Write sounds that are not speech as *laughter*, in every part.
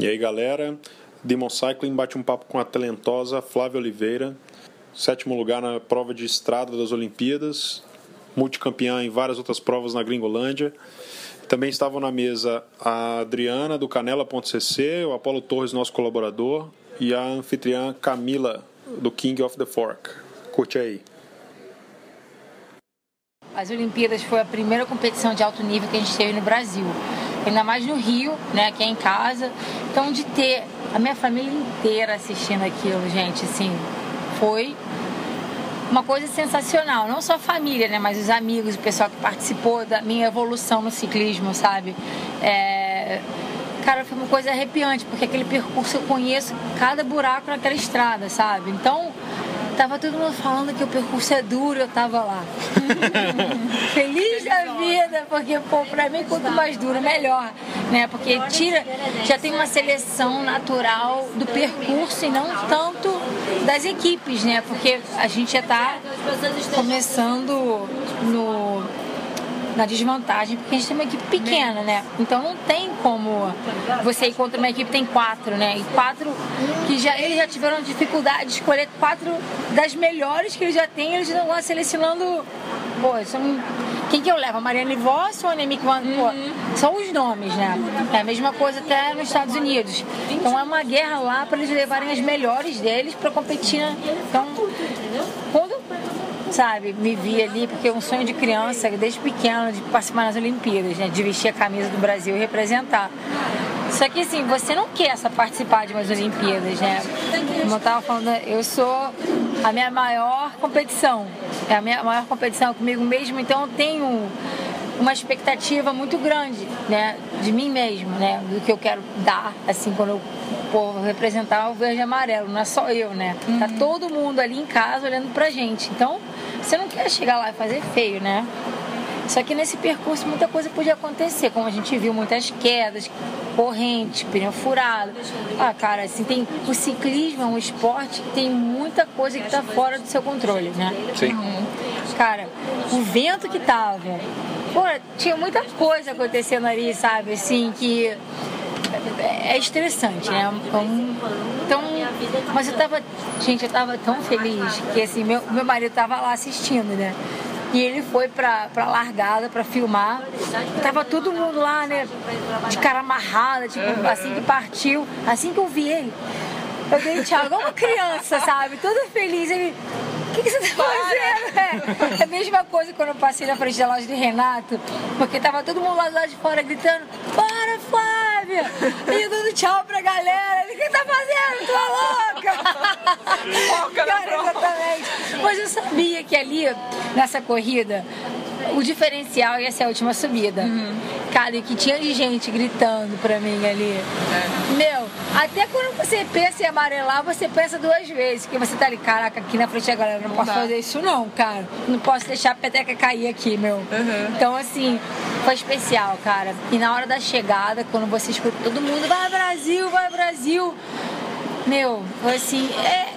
E aí, galera, Demon Cycling bate um papo com a talentosa Flávia Oliveira, sétimo lugar na prova de estrada das Olimpíadas, multicampeã em várias outras provas na Gringolândia. Também estavam na mesa a Adriana do Canela.cc, o Apolo Torres, nosso colaborador, e a anfitriã Camila do King of the Fork. Curte aí. As Olimpíadas foi a primeira competição de alto nível que a gente teve no Brasil ainda mais no Rio, né, que é em casa. Então, de ter a minha família inteira assistindo aquilo, gente, assim, foi uma coisa sensacional. Não só a família, né, mas os amigos, o pessoal que participou da minha evolução no ciclismo, sabe? É... Cara, foi uma coisa arrepiante, porque aquele percurso eu conheço cada buraco naquela estrada, sabe? Então, Tava todo mundo falando que o percurso é duro, eu tava lá. *laughs* Feliz da vida, porque, pô, pra mim, quanto mais duro, melhor. Né? Porque tira, já tem uma seleção natural do percurso e não tanto das equipes, né? Porque a gente já tá começando no na desvantagem, porque a gente tem uma equipe pequena, né? Então não tem como você ir contra uma equipe tem quatro, né? E quatro que já eles já tiveram dificuldade de escolher quatro das melhores que eles já têm, eles estão lá selecionando. Pô, são. Quem que eu levo? A Mariane Voss ou a Annemiek Van uhum. São os nomes, né? É a mesma coisa até nos Estados Unidos. Então é uma guerra lá para eles levarem as melhores deles para competir. Né? Então, quando sabe, me vi ali, porque é um sonho de criança, desde pequeno, de participar nas Olimpíadas, né? De vestir a camisa do Brasil e representar. Só que assim, você não quer só participar de umas Olimpíadas, né? Como eu tava falando, eu sou a minha maior competição. É a minha maior competição comigo mesmo, então eu tenho uma expectativa muito grande, né, de mim mesmo, né, do que eu quero dar, assim, quando eu for representar o verde e amarelo, não é só eu, né? Tá uhum. Tá todo mundo ali em casa olhando pra gente. Então, você não quer chegar lá e fazer feio, né? Só que nesse percurso muita coisa podia acontecer, como a gente viu muitas quedas, corrente, pneu furado. Ah, cara, assim, tem o ciclismo é um esporte que tem muita coisa que está fora do seu controle, né? Sim. Cara, o vento que tava, pô, tinha muita coisa acontecendo ali, sabe? Assim, que é estressante, né? Então, mas eu tava, gente, eu tava tão feliz que assim, meu, meu marido tava lá assistindo, né? E ele foi pra, pra largada pra filmar. Tava todo mundo lá, né? De cara amarrada, tipo, assim que partiu. Assim que eu vi ele, eu dei tchau, igual uma criança, sabe? Toda feliz. Ele, o que, que você tá fazendo? É, é a mesma coisa quando eu passei na frente da loja de Renato, porque tava todo mundo lá, lá de fora gritando: Para, Flávia! E dando tchau pra galera. Ele, o que tá fazendo? Tô louca! Cara, exatamente. Mas eu sabia que ali, nessa corrida, o diferencial ia ser a última subida. Uhum. Cara, e que tinha de gente gritando pra mim ali. É. Meu, até quando você pensa em amarelar, você pensa duas vezes. Porque você tá ali, caraca, aqui na frente da galera, não, não posso dá. fazer isso não, cara. Não posso deixar a peteca cair aqui, meu. Uhum. Então, assim, foi especial, cara. E na hora da chegada, quando você escuta todo mundo, vai Brasil, vai Brasil meu, assim, é,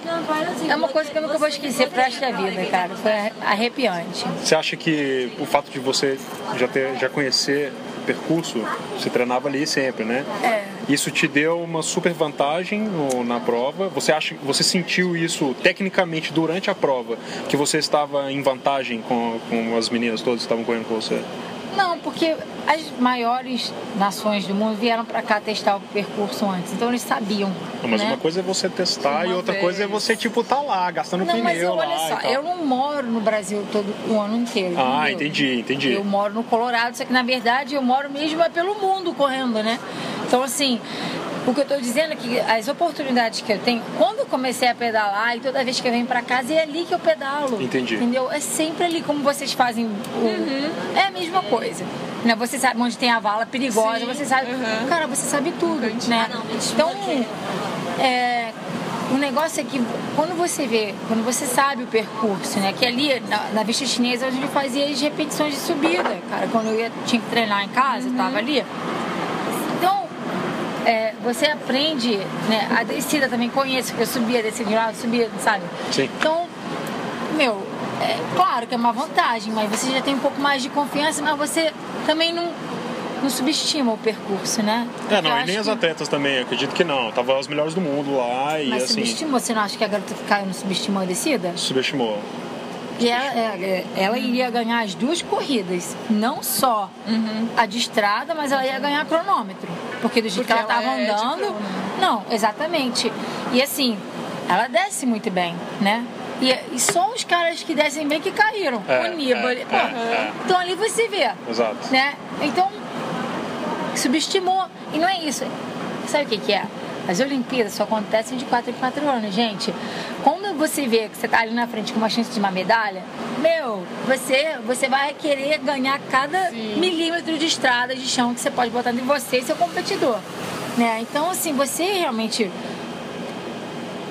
é uma coisa que eu nunca vou esquecer pro resto da vida, cara. Foi arrepiante. Você acha que o fato de você já, ter, já conhecer o percurso, você treinava ali sempre, né? É. Isso te deu uma super vantagem no, na prova. Você acha, você sentiu isso tecnicamente durante a prova, que você estava em vantagem com, com as meninas todas que estavam correndo com você? Não, porque as maiores nações do mundo vieram para cá testar o percurso antes, então eles sabiam. mas né? uma coisa é você testar uma e outra vez. coisa é você, tipo, tá lá, gastando não, pneu mas eu, lá. Olha só, eu não moro no Brasil todo o ano inteiro. Ah, entendeu? entendi, entendi. Eu moro no Colorado, só que na verdade eu moro mesmo é pelo mundo correndo, né? Então, assim, o que eu estou dizendo é que as oportunidades que eu tenho, quando eu comecei a pedalar e toda vez que eu venho para casa, é ali que eu pedalo. Entendi. Entendeu? É sempre ali como vocês fazem. O... Uhum. É a mesma coisa. Né? Você sabe onde tem a vala perigosa, Sim. você sabe. Uhum. Cara, você sabe tudo. Né? Então, é, o negócio é que quando você vê, quando você sabe o percurso, né? Que ali na, na vista chinesa a gente fazia as repetições de subida, cara. Quando eu ia, tinha que treinar em casa, uhum. tava ali é, você aprende, né? A descida também conheço, porque eu subia, descia de lado, subia, sabe? Sim. Então, meu, é claro que é uma vantagem, mas você já tem um pouco mais de confiança, mas você também não não subestima o percurso, né? É, não, e nem as atletas também, acredito que não. Tava as melhores do mundo lá e Mas assim. subestimou? Você não acha que a garota caiu não subestimou a descida? Subestimou. E ela, ela, ela iria ganhar as duas corridas, não só Uhum. a de estrada, mas ela ia ganhar cronômetro. Porque do jeito Porque que ela estava é andando. Não, exatamente. E assim, ela desce muito bem, né? E, e só os caras que descem bem que caíram. É, o Nibali. é, pô, é, é. Então ali você vê. Exato. Né? Então, subestimou. E não é isso. Sabe o que, que é? As Olimpíadas só acontecem de 4 em 4 anos, gente. Quando você vê que você tá ali na frente com uma chance de uma medalha, meu, você, você vai querer ganhar cada Sim. milímetro de estrada, de chão que você pode botar em você e seu competidor. Né? Então, assim, você realmente,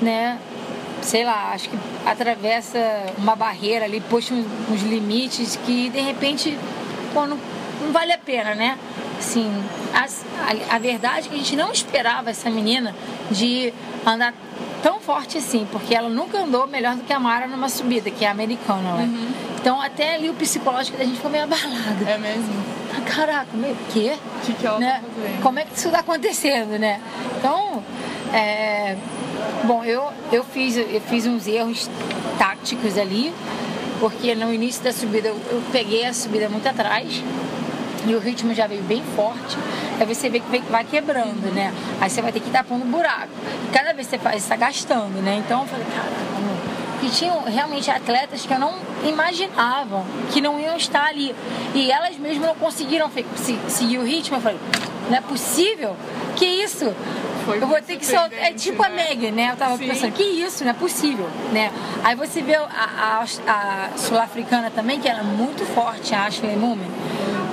né, sei lá, acho que atravessa uma barreira ali, puxa uns, uns limites que de repente, pô, não, vale a pena, né? Assim, as- a, a verdade é que a gente não esperava essa menina de andar tão forte assim, porque ela nunca andou melhor do que a Mara numa subida, que é a americana, né? Então até ali o psicológico da gente ficou meio abalado. É mesmo? Ah, Caraca, meio quê? Que, que ela né? tá? Como é que isso está acontecendo, né? Então, é, bom, eu, eu, fiz, eu fiz uns erros táticos ali, porque no início da subida eu, eu peguei a subida muito atrás e o ritmo já veio bem forte. Aí você vê que vai quebrando, né? Aí você vai ter que ir tapando buraco. E cada vez que você faz, você está gastando, né? Então eu falei, caraca, meu. E tinham realmente atletas que eu não imaginava que não iam estar ali. E elas mesmas não conseguiram seguir o ritmo. Eu falei, não é possível? Que isso? Foi eu vou ter que soltar. É tipo a né? Meg, né? Eu tava Sim. pensando, que isso? Não é possível, né? Aí você vê a, a- a sul-africana também, que era muito forte, a Ashley Mumen.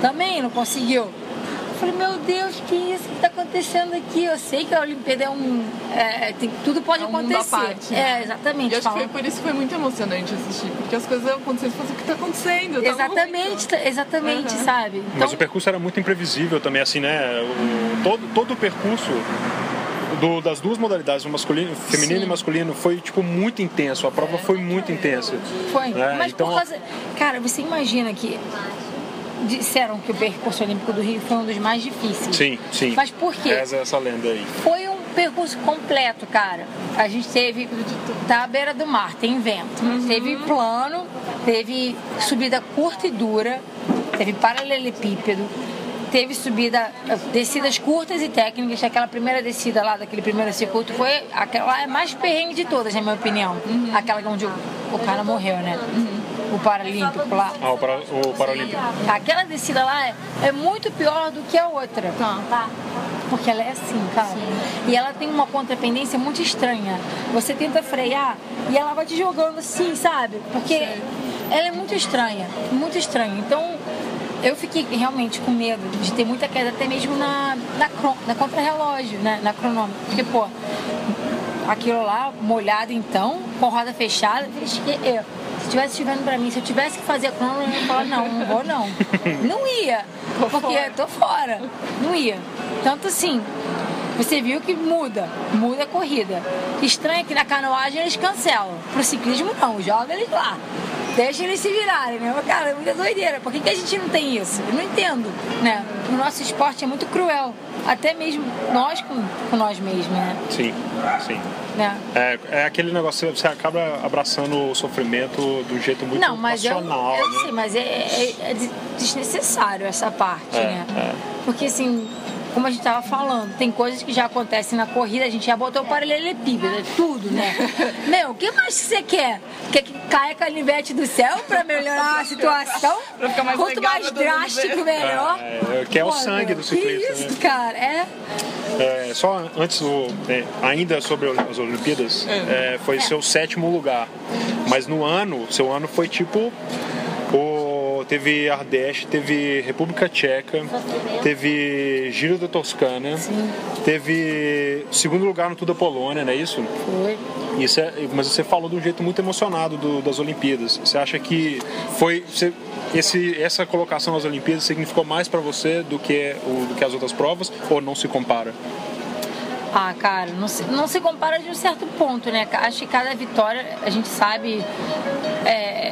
Também não conseguiu. Eu falei, meu Deus, que isso que tá acontecendo aqui? Eu sei que a Olimpíada é um. é, tem- tudo pode É um mundo à acontecer. parte, né? É, exatamente. E acho que foi por isso que foi muito emocionante assistir, porque as coisas acontecendo, você fala, o que tá acontecendo? Exatamente, tá- exatamente, Uhum. sabe? Então, Mas o percurso era muito imprevisível também, assim, né? O- todo, todo o percurso do- das duas modalidades, o masculino, feminino Sim. e masculino, foi tipo muito intenso. A prova foi muito intensa. Foi. né? Mas então, por causa. Cara, você imagina que. Disseram que o percurso olímpico do Rio foi um dos mais difíceis. Sim, sim. Mas por quê? Essa, essa lenda aí. Foi um percurso completo, cara. A gente teve. Tá à beira do mar, tem vento. Teve plano, teve subida curta e dura, teve paralelepípedo, teve subida, descidas curtas e técnicas. Aquela primeira descida lá, daquele primeiro circuito, foi. Aquela é mais perrengue de todas, na minha opinião. Aquela onde o, o cara morreu, né? O Paralímpico lá. Ah, o, para, o Paralímpico. Aquela descida lá é, é muito pior do que a outra. Tá. Porque ela é assim, cara. E ela tem uma contrapendência muito estranha. Você tenta frear e ela vai te jogando assim, sabe? Porque ela é muito estranha, muito estranha. Então, eu fiquei realmente com medo de ter muita queda, até mesmo na, na, cron- na contrarrelógio, né? na cronômetro. Porque, pô, aquilo lá, molhado então, com roda fechada, eu. Se tivesse chovendo pra mim, se eu tivesse que fazer a cronômetro, eu ia falar, não, não vou não. *laughs* Não ia. porque tô fora. Não ia. Tanto assim, você viu que muda, muda a corrida. Estranho é que na canoagem eles cancelam. Pro ciclismo não, joga eles lá. Deixa eles se virarem, né? Cara, é muita doideira. Por que, que a gente não tem isso? Eu não entendo, né? O nosso esporte é muito cruel. Até mesmo nós com, com nós mesmos, né? Sim, sim. né? É, é aquele negócio, você acaba abraçando o sofrimento um jeito muito Não, mas eu, passional, eu né? sei, mas é, é- é des- desnecessário essa parte, É, né? é. Porque assim, como a gente tava falando, tem coisas que já acontecem na corrida, a gente já botou paralelepípedo, é tudo, né? *laughs* Meu, o que mais que você quer? Quer que caia canivete do céu pra melhorar a situação? *laughs* Pra ficar mais Quanto legal mais drástico, melhor. É, é, que é o Pô, sangue meu, do ciclista, Que isso, né? cara? É. É, só antes, do, é, ainda sobre as Olimpíadas, é, foi seu sétimo lugar. Mas no ano, seu ano foi tipo. O, teve Ardeste, teve República Tcheca, teve Giro da Toscana, teve segundo lugar no Tour da Polônia, não é isso? Foi. Isso é, mas você falou de um jeito muito emocionado do- das Olimpíadas. Você acha que foi você- esse, essa colocação nas Olimpíadas significou mais para você do que, o, do que as outras provas ou não se compara? Ah, cara, não se, não se compara de um certo ponto, né? Acho que cada vitória, a gente sabe, é,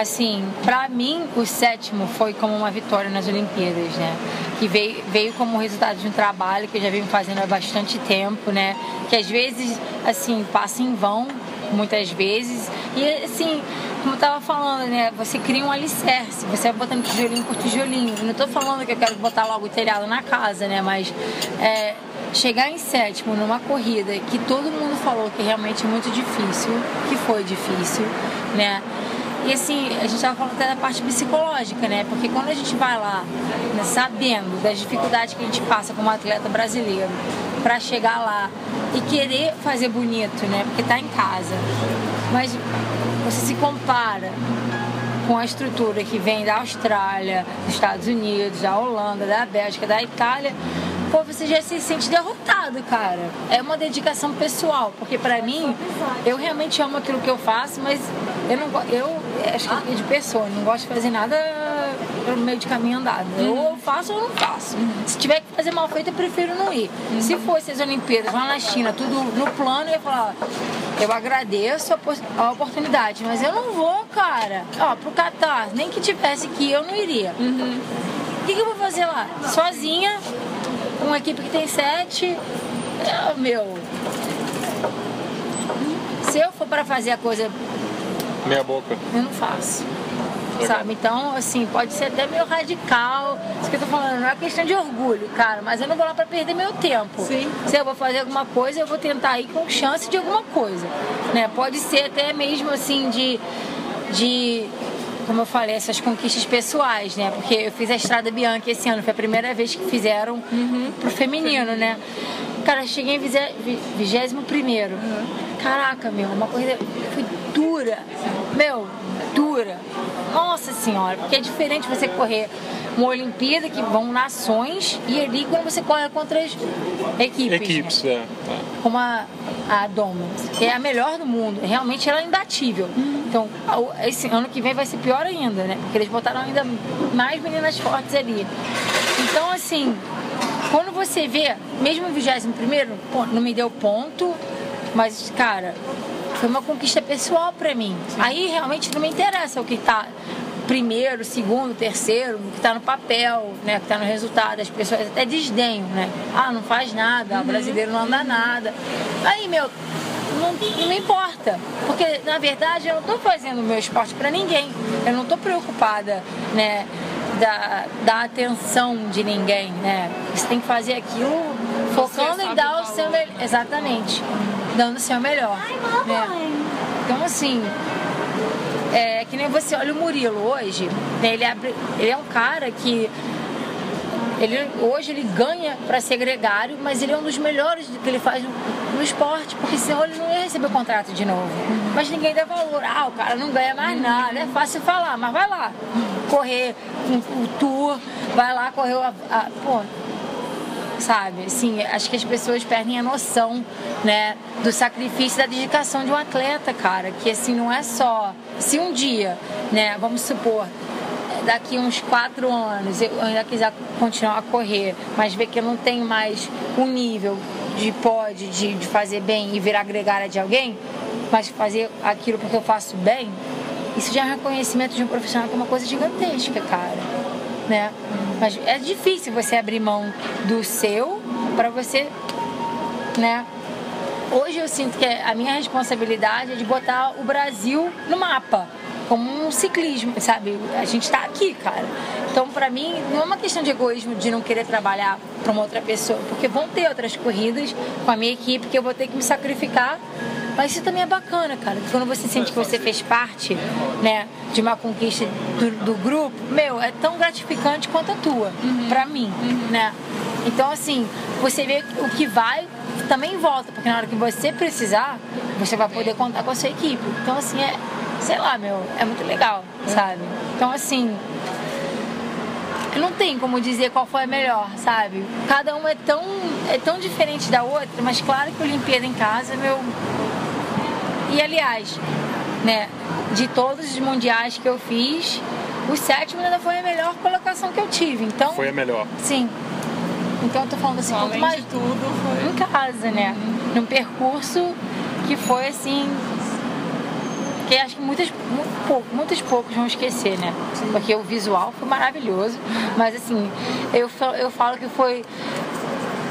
assim, pra mim, o sétimo foi como uma vitória nas Olimpíadas, né? que veio, veio como resultado de um trabalho que eu já venho fazendo há bastante tempo, né? Que às vezes, assim, passa em vão, muitas vezes. E assim, como eu tava falando, né? Você cria um alicerce, você vai botando tijolinho por tijolinho. Eu não tô falando que eu quero botar logo o telhado na casa, né? Mas é, chegar em sétimo numa corrida que todo mundo falou que realmente é muito difícil, que foi difícil, né? E assim, a gente estava falando até da parte psicológica, né? Porque quando a gente vai lá, né, sabendo das dificuldades que a gente passa como atleta brasileiro, para chegar lá e querer fazer bonito, né? Porque tá em casa. Mas você se compara com a estrutura que vem da Austrália, dos Estados Unidos, da Holanda, da Bélgica, da Itália, pô, você já se sente derrotado, cara. É uma dedicação pessoal, porque para mim, eu realmente amo aquilo que eu faço, mas eu não eu acho que é de pessoa, não gosto de fazer nada pelo meio de caminho andado. Ou eu faço ou não faço. Se tiver que fazer mal feito, eu prefiro não ir. Se fosse as Olimpíadas lá na China, tudo no plano, eu ia falar, eu agradeço a, oportunidade, mas eu não vou, cara. Ó, pro Catar, nem que tivesse que eu não iria. Uhum. O que, que eu vou fazer lá? Sozinha, uma equipe que tem sete. É, meu. Se eu for para fazer a coisa. Meia boca. Eu não faço. Legal. Sabe? Então, assim, pode ser até meio radical. Isso que eu tô falando, não é questão de orgulho, cara, mas eu não vou lá pra perder meu tempo. Sim. Se eu vou fazer alguma coisa, eu vou tentar ir com chance de alguma coisa. Né? Pode ser até mesmo assim de. de como eu falei, essas conquistas pessoais, né? Porque eu fiz a Estrada Bianca esse ano, foi a primeira vez que fizeram uhum. pro feminino, né? Cara, cheguei em 21 primeiro. Uhum. Caraca, meu, uma corrida foi dura. Meu, dura. Nossa senhora, porque é diferente você correr uma Olimpíada que vão nações e ali quando você corre contra as equipes. Equipes, né? é. é. Como a, a que é a melhor do mundo. Realmente ela é imbatível. Uhum. Então, esse ano que vem vai ser pior ainda, né? Porque eles botaram ainda mais meninas fortes ali. Então, assim, quando você vê, mesmo o 21 primeiro, não me deu ponto, mas, cara, foi uma conquista pessoal para mim. Sim. Aí realmente não me interessa o que tá primeiro, segundo, terceiro, o que está no papel, né, o que está no resultado. As pessoas até desdenham, né? Ah, não faz nada, uhum. o brasileiro não anda nada. Aí, meu, não, não, me importa. Porque, na verdade, eu não estou fazendo o meu esporte para ninguém. Eu não estou preocupada, né? Da, da atenção de ninguém, né? Você tem que fazer aquilo focando em dar seu. Exatamente. Dando o seu melhor. Né? Então, assim, é que nem você olha o Murilo hoje, né, ele, abre, ele é um cara que ele, hoje ele ganha para ser gregário, mas ele é um dos melhores que ele faz no, no, esporte, porque senão ele não ia receber o contrato de novo. Mas ninguém dá valor. Ah, o cara não ganha mais nada. É fácil falar, mas vai lá. Correr o um, um tour, vai lá correr a, a, pô, sabe? Assim, acho que as pessoas perdem a noção, né, do sacrifício da dedicação de um atleta, cara, que assim não é só se um dia, né, vamos supor, daqui uns quatro anos eu ainda quiser continuar a correr, mas ver que eu não tenho mais o um nível de pode de, de fazer bem e virar gregária de alguém, mas fazer aquilo porque eu faço bem, isso já é reconhecimento de um profissional que é uma coisa gigantesca, cara né? Mas é difícil você abrir mão do seu para você, né? Hoje eu sinto que a minha responsabilidade é de botar o Brasil no mapa, como um ciclismo, sabe? A gente está aqui, cara. Então, para mim, não é uma questão de egoísmo de não querer trabalhar para uma outra pessoa, porque vão ter outras corridas com a minha equipe que eu vou ter que me sacrificar mas isso também é bacana, cara. Quando você sente que você fez parte, né, de uma conquista do, do grupo, meu, é tão gratificante quanto a tua, uhum. pra mim, uhum. né? Então, assim, você vê o que vai também volta, porque na hora que você precisar, você vai poder contar com a sua equipe. Então, assim, é, sei lá, meu, é muito legal, sabe? Então, assim, não tem como dizer qual foi a melhor, sabe? Cada uma é tão, é tão diferente da outra, mas claro que a Olimpíada em casa, meu, e aliás, né, de todos os mundiais que eu fiz, o sétimo ainda foi a melhor colocação que eu tive. Então, foi a melhor. Sim. Então eu tô falando assim, quanto mais tudo foi em casa, né? Uhum. Num percurso que foi assim porque acho que muitas, muito pouco, muitos poucos vão esquecer, né? Porque o visual foi maravilhoso, mas assim, eu, eu falo que foi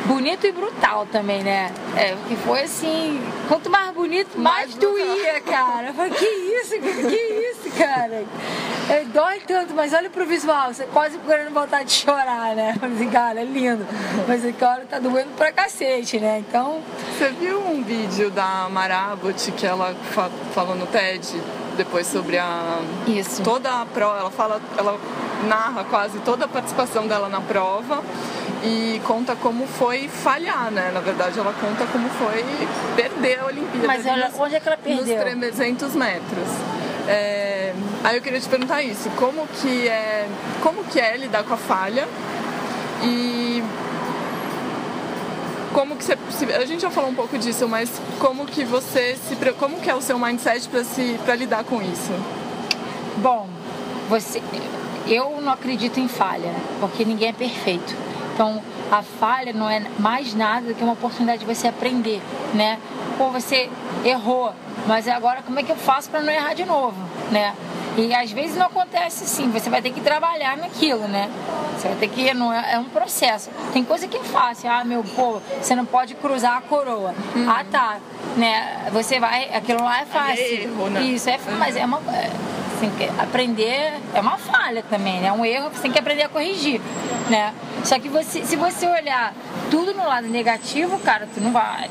bonito e brutal também, né? É, que foi assim, quanto mais bonito, mais, mais doía, cara. Eu falei, que isso, que isso, cara? É, dói tanto, mas olha pro visual, você quase querendo voltar de chorar, né? Assim, cara, é lindo. Mas agora tá doendo pra cacete, né? Então. Você viu um vídeo da Marabot que ela fa falou no TED depois sobre a. Isso. Toda a prova, ela fala, ela narra quase toda a participação dela na prova e conta como foi falhar, né? Na verdade, ela conta como foi perder a Olimpíada. Mas ela, onde é que ela perdeu? Nos 300 metros. É, aí eu queria te perguntar isso, como que é, como que é lidar com a falha e como que você, a gente já falou um pouco disso, mas como que você se, como que é o seu mindset para se, para lidar com isso? Bom, você, eu não acredito em falha, porque ninguém é perfeito. Então, a falha não é mais nada do que uma oportunidade de você aprender, né? Pô, você errou, mas agora como é que eu faço para não errar de novo, né? E às vezes não acontece assim, você vai ter que trabalhar naquilo, né? Você vai ter que. Não é, é um processo. Tem coisa que é fácil. Ah, meu, pô, você não pode cruzar a coroa. Uhum. Ah, tá. Né? Você vai. Aquilo lá é fácil. É erro, né? Isso, é, uhum. mas é uma. Que aprender é uma falha também, né? É um erro você tem que aprender a corrigir, né? Só que você, se você olhar tudo no lado negativo, cara, tu não vai.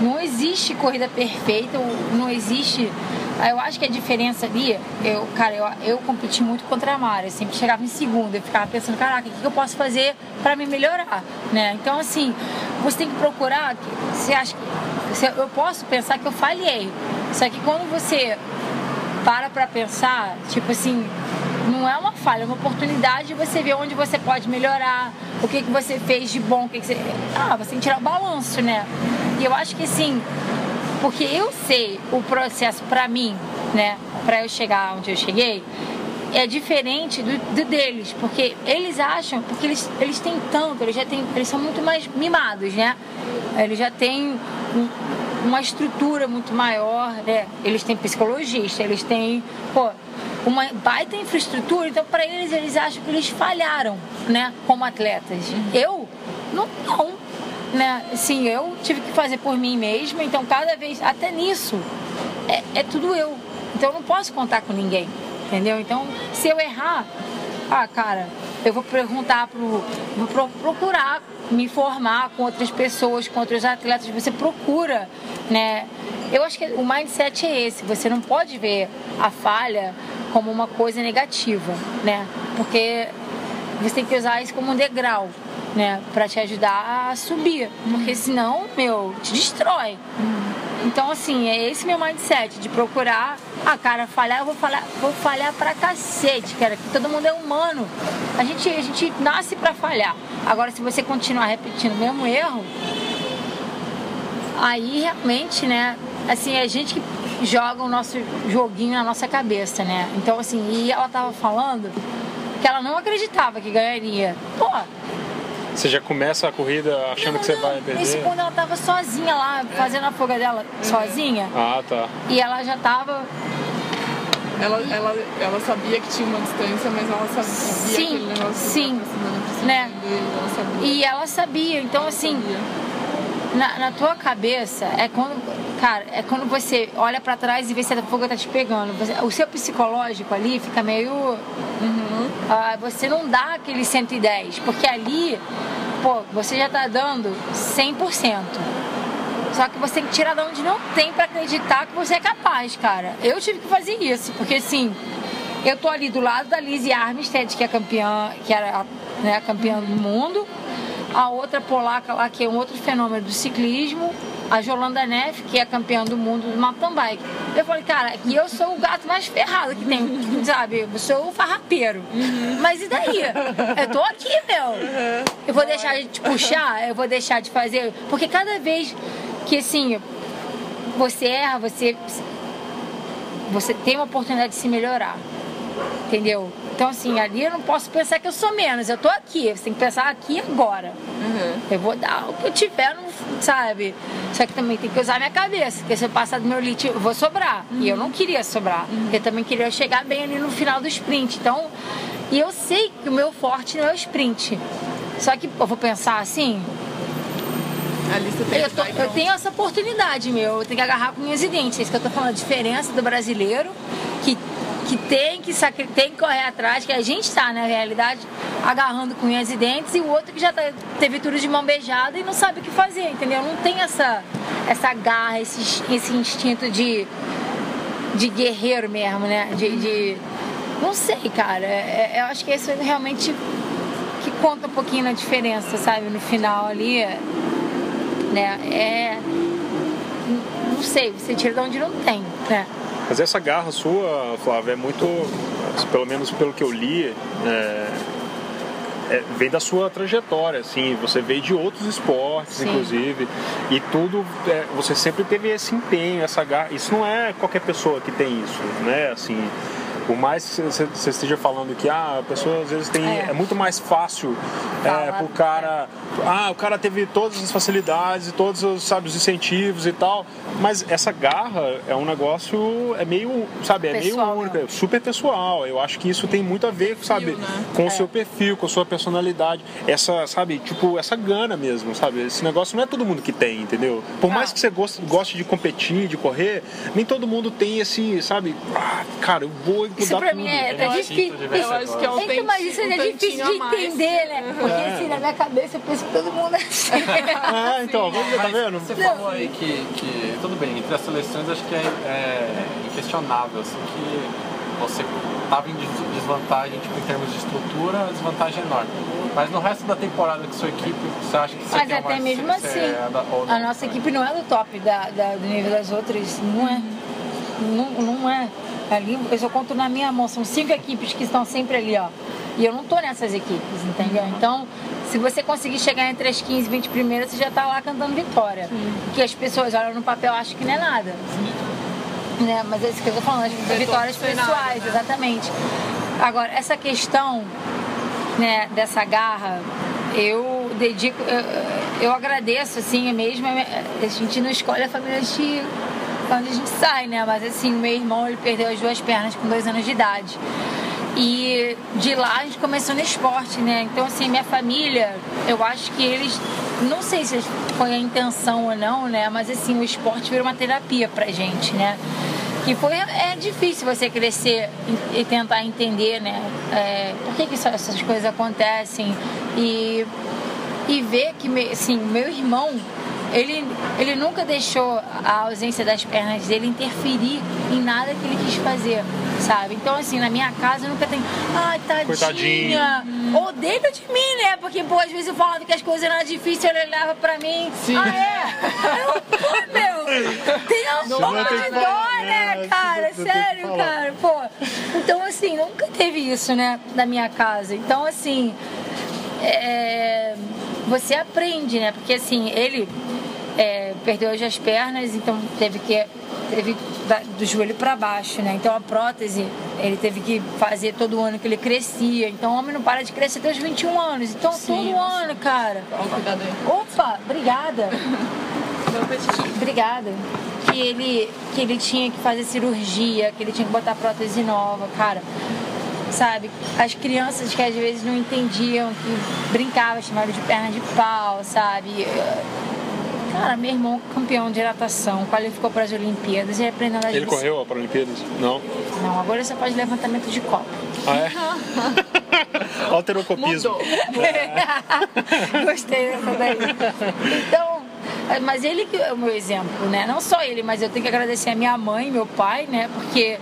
Não existe corrida perfeita, não existe. Eu acho que a diferença ali, eu, cara, eu, eu competi muito contra a Mara, eu sempre chegava em segundo, eu ficava pensando, caraca, o que eu posso fazer para me melhorar, né? Então, assim, você tem que procurar, você acha que, eu posso pensar que eu falhei, só que quando você para para pensar, tipo assim, não é uma falha, é uma oportunidade de você ver onde você pode melhorar, o que, que você fez de bom, o que, que você. Ah, você tem que tirar o balanço, né? E eu acho que assim, porque eu sei o processo para mim, né, para eu chegar onde eu cheguei, é diferente do, do, deles, porque eles acham, porque eles, eles têm tanto, eles já têm, eles são muito mais mimados, né? Eles já têm um, uma estrutura muito maior, né? Eles têm psicologista, eles têm, pô, uma baita infraestrutura, então para eles eles acham que eles falharam, né, como atletas. Eu não, não, né? Sim, eu tive que fazer por mim mesma, então cada vez, até nisso, é, é tudo eu. Então eu não posso contar com ninguém, entendeu? Então, se eu errar, ah, cara, eu vou perguntar pro, vou procurar me informar com outras pessoas, com outros atletas, você procura, né? Eu acho que o mindset é esse, você não pode ver a falha como uma coisa negativa, né? Porque você tem que usar isso como um degrau, né? Para te ajudar a subir, porque senão, meu, te destrói. Então, assim, é esse meu mindset de procurar. Ah, cara, falhar, eu vou falhar, vou falhar pra cacete, cara. Que todo mundo é humano. A gente, a gente nasce pra falhar. Agora, se você continuar repetindo o mesmo erro, aí realmente, né? Assim, é a gente que joga o nosso joguinho na nossa cabeça, né? Então, assim, e ela tava falando que ela não acreditava que ganharia. Pô, você já começa a corrida achando não, que você não, vai perder? Isso quando ela tava sozinha lá, fazendo a fuga dela sozinha. Ah, tá. E ela já tava. Ela, ela, ela sabia que tinha uma distância, mas ela sabia sim, aquele negócio sim, né? E ela sabia. E ela sabia, então assim. Na, na, tua cabeça é quando, cara, é quando você olha para trás e vê se a fuga tá te pegando. O seu psicológico ali fica meio. Uhum. Uh, você não dá aquele 110, porque ali, pô, você já tá dando 100%. Só que você tem que tirar de onde não tem para acreditar que você é capaz, cara. Eu tive que fazer isso, porque assim, eu tô ali do lado da Lizzie Armstead, que é campeã, que era né, campeã do mundo a outra polaca lá, que é um outro fenômeno do ciclismo, a Jolanda Neff, que é campeã do mundo do mountain bike. Eu falei, cara, aqui eu sou o gato mais ferrado que tem, sabe? Eu sou o farrapeiro. Uhum. Mas e daí? Eu tô aqui, meu. Eu vou deixar de puxar, eu vou deixar de fazer. Porque cada vez que, assim, você erra, você, você tem uma oportunidade de se melhorar. Entendeu? Então, assim, ali eu não posso pensar que eu sou menos. Eu tô aqui, você tem que pensar aqui agora. Uhum. Eu vou dar o que eu tiver, não, sabe? Só que também tem que usar minha cabeça, porque se eu passar do meu limite, eu vou sobrar. E eu não queria sobrar. Eu também queria chegar bem ali no final do sprint. Então, e eu sei que o meu forte não é o sprint. Só que eu vou pensar assim, eu, tô- eu tenho essa oportunidade, meu. Eu tenho que agarrar com unhas e dentes. É isso que eu tô falando. A diferença do brasileiro que, que tem que tem que correr atrás, que a gente tá, na realidade, agarrando com unhas e dentes, e o outro que já tá- teve tudo de mão beijada e não sabe o que fazer, entendeu? Não tem essa, essa garra, esse, esse instinto de, de guerreiro mesmo, né? De. de- não sei, cara. É- é- eu acho que isso realmente que conta um pouquinho na diferença, sabe? No final ali, é- né? É. Não sei, você tira de onde não tem, né? Mas essa garra sua, Flávia, é muito, pelo menos pelo que eu li, é, é, vem da sua trajetória, assim, você veio de outros esportes, Sim. inclusive, e tudo, é, você sempre teve esse empenho, essa garra. Isso não é qualquer pessoa que tem isso, né? Assim, por mais que você- esteja falando que ah, a pessoa às vezes tem. É. É, muito mais fácil é, pro cara. Ah, o cara teve todas as facilidades e todos os, sabe, os incentivos e tal. Mas essa garra é um negócio. É meio. Sabe, é Pessoal, meio único, né? é super pessoal. Eu acho que isso tem muito a ver, sabe, né? com É. o seu perfil, com a sua personalidade. Essa, sabe, tipo, essa gana mesmo, sabe? Esse negócio não é todo mundo que tem, entendeu? Por mais Ah. que você goste, goste de competir, de correr, nem todo mundo tem esse, sabe, ah, cara, eu vou Isso pra tudo. mim é, é um difícil. Eu acho que é o Então, mas isso um é difícil de entender, né? Porque assim, na minha cabeça eu penso que todo mundo é assim. *laughs* É, então, você tá Mas vendo? Você falou aí que, que, tudo bem, entre as seleções acho que é, é inquestionável, assim, que você estava em des- desvantagem tipo, em termos de estrutura, desvantagem é enorme. Mas no resto da temporada com sua equipe, você acha que você Mas até mesmo assim, é da- a nossa equipe não é do top da, da- do nível das outras, não é. Não, não é. Ali, eu só conto na minha mão, são cinco equipes que estão sempre ali, ó. E eu não tô nessas equipes, entendeu? Então, se você conseguir chegar entre as 15 e 20 primeiras, você já tá lá cantando vitória. Porque as pessoas olham no papel e acham que não é nada. Né? Mas é isso que eu tô falando, as vitórias sem nada, pessoais, né? exatamente. Agora, essa questão né, dessa garra, eu dedico, eu, eu agradeço, assim, mesmo. A gente não escolhe a família de quando a gente sai, né? Mas assim, meu irmão ele perdeu as duas pernas com dois anos de idade. E de lá a gente começou no esporte, né? Então, assim, minha família, eu acho que eles. Não sei se foi a intenção ou não, né? Mas assim, o esporte virou uma terapia pra gente, né? Que foi, é difícil você crescer e, tentar entender, né? É, por que, que essas coisas acontecem e, e ver que, assim, meu irmão, ele, ele nunca deixou a ausência das pernas dele interferir em nada que ele quis fazer, sabe? Então, assim, na minha casa nunca tem, ai, tadinha. Coitadinho. Ou ou de mim, né? Porque, pô, às vezes eu falava que as coisas eram difíceis, ele olhava pra mim. Sim. Ah, é? Eu, pô, meu, tem um Não pouco de dó, falar, né, né? cara? Sério, cara, pô. Então, assim, nunca teve isso, né, na minha casa. Então, assim, é, você aprende, né? Porque, assim, ele é, perdeu hoje as pernas, então teve que teve do joelho para baixo, né? Então a prótese ele teve que fazer todo ano que ele crescia. Então o homem não para de crescer até os 21 anos. Então Sim, todo nossa. ano, cara. Aí. Opa, obrigada. Obrigada. Que ele, que ele tinha que fazer cirurgia, que ele tinha que botar prótese nova, cara. Sabe? As crianças que às vezes não entendiam, que brincavam, chamavam de perna de pau, sabe? Cara, meu irmão, campeão de natação, qualificou para as Olimpíadas e aprendeu a andar de Ele bicicleta. correu para Olimpíadas? Não. Não, agora você faz levantamento de copo. Ah, é? *laughs* Alterocopismo. Mudou. *laughs* Gostei dessa daí. Então, é, mas ele que é o meu exemplo, né? Não só ele, mas eu tenho que agradecer a minha mãe meu pai, né? Porque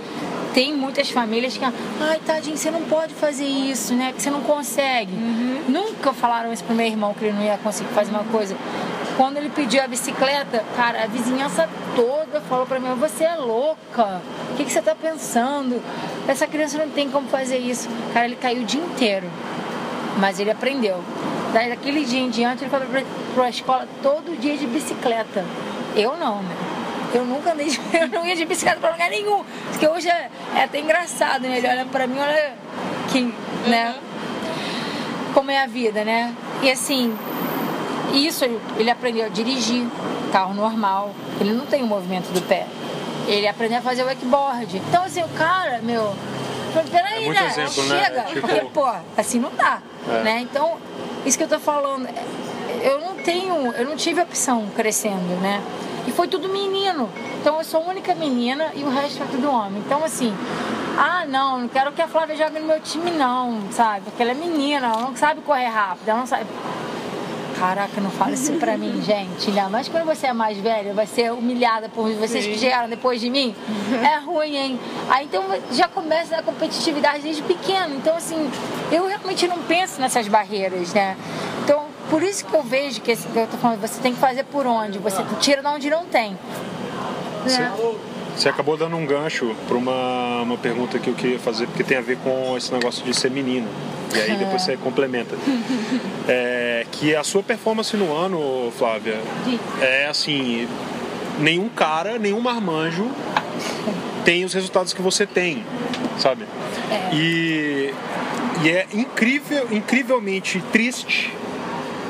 tem muitas famílias que, ai, tadinho, você não pode fazer isso, né? Que você não consegue. Nunca falaram isso pro meu irmão que ele não ia conseguir fazer uma coisa. Quando ele pediu a bicicleta, cara, a vizinhança toda falou pra mim, você é louca. O que, que você tá pensando? Essa criança não tem como fazer isso. Cara, ele caiu o dia inteiro. Mas ele aprendeu. Daí daquele dia em diante ele foi pra, pra escola todo dia de bicicleta. Eu não, né? eu nunca andei de, *laughs* eu não ia de bicicleta pra lugar nenhum. Porque hoje é, é até engraçado, né? Ele olha pra mim, olha que, né? Como é a vida, né? E assim, isso ele aprendeu a dirigir carro normal. Ele não tem o movimento do pé. Ele aprendeu a fazer o wakeboard. Então assim, o cara, meu, peraí, é né? Exemplo, né? Chega, tipo... porque, pô, assim não dá. É. Né? Então, isso que eu tô falando, eu não tenho, eu não tive opção crescendo, né? E foi tudo menino. Então eu sou a única menina e o resto é tudo homem. Então assim, ah não, não quero que a Flávia jogue no meu time não, sabe? Porque ela é menina, ela não sabe correr rápido, ela não sabe. Caraca, não fala isso pra mim, gente. Ainda mais quando você é mais velha, vai ser humilhada por vocês Sim. que chegaram depois de mim. *laughs* É ruim, hein? Aí então já começa a competitividade desde pequeno. Então, assim, eu realmente não penso nessas barreiras, né? Então, por isso que eu vejo que, esse, que eu tô falando, você tem que fazer por onde, você tira de onde não tem. Né? Você acabou dando um gancho para uma, uma pergunta que eu queria fazer, porque tem a ver com esse negócio de ser menino. E aí depois você complementa. *laughs* É, que a sua performance no ano, Flávia, é assim, nenhum cara, nenhum marmanjo tem os resultados que você tem, sabe? É. E, e é incrível, incrivelmente triste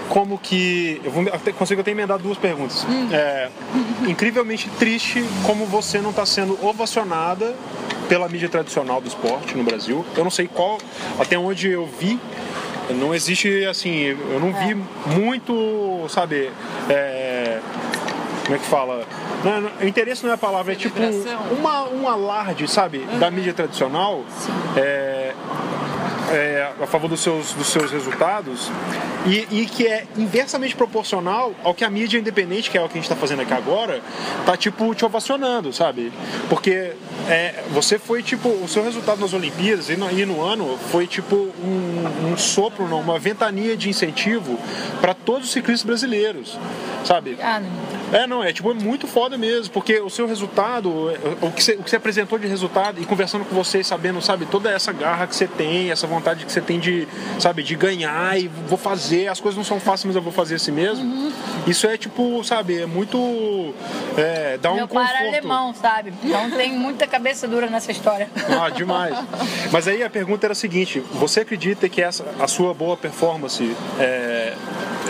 como que. Eu vou, consigo até emendar duas perguntas. Hum. É, incrivelmente triste como você não está sendo ovacionada pela mídia tradicional do esporte no Brasil. Eu não sei qual, até onde eu vi, não existe assim, eu não vi é. muito, sabe, é, como é que fala? Não, não, o interesse não é a palavra, é tipo uma, um alarde, sabe, uhum. da mídia tradicional. É, é, a favor dos seus, dos seus resultados e, e, que é inversamente proporcional ao que a mídia independente, que é o que a gente está fazendo aqui agora, tá tipo te ovacionando, sabe? Porque é, você foi tipo, o seu resultado nas Olimpíadas e no, e no ano foi tipo um, um sopro, não, uma ventania de incentivo para todos os ciclistas brasileiros, sabe? Ah, é, não, é tipo, é muito foda mesmo, porque o seu resultado, o que, você, o que você apresentou de resultado e conversando com vocês, sabendo, sabe, toda essa garra que você tem, essa vontade que você tem de, sabe, de ganhar e vou fazer, as coisas não são fáceis, mas eu vou fazer assim mesmo. Uhum. Isso é tipo, sabe, é muito. É, dá um Meu pai era alemão, sabe? Então tem muita cabeça dura nessa história. *laughs* Ah, demais. Mas aí a pergunta era a seguinte: você acredita que essa, a sua boa performance é,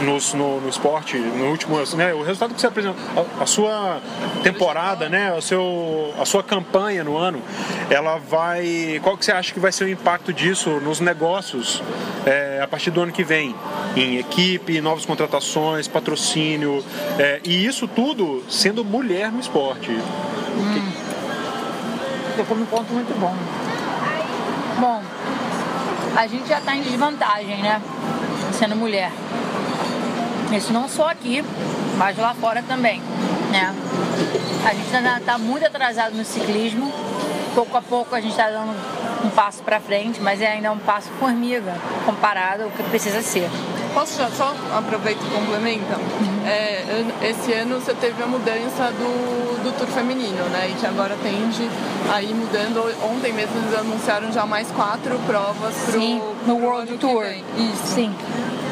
no, no, no, esporte, no último né, o resultado que você apresentou, a, a, sua temporada, né, o seu, a sua campanha no ano, ela vai. Qual que você acha que vai ser o impacto disso nos negócios é, a partir do ano que vem? Em equipe, novas contratações, patrocínio, é, e isso tudo sendo mulher no esporte. Hum. Ficou um ponto muito bom. Bom, a gente já está em desvantagem, né? Sendo mulher. Isso não só aqui, mas lá fora também, né? A gente ainda está muito atrasado no ciclismo. Pouco a pouco a gente está dando um passo para frente, mas é ainda um passo formiga comparado ao que precisa ser. Posso já só aproveitar e complementa? Uhum. É, esse ano você teve a mudança do, do Tour feminino, né? E que agora tende a ir mudando. Ontem mesmo eles anunciaram já mais quatro provas pro, Sim, no World Tour. Isso. Sim.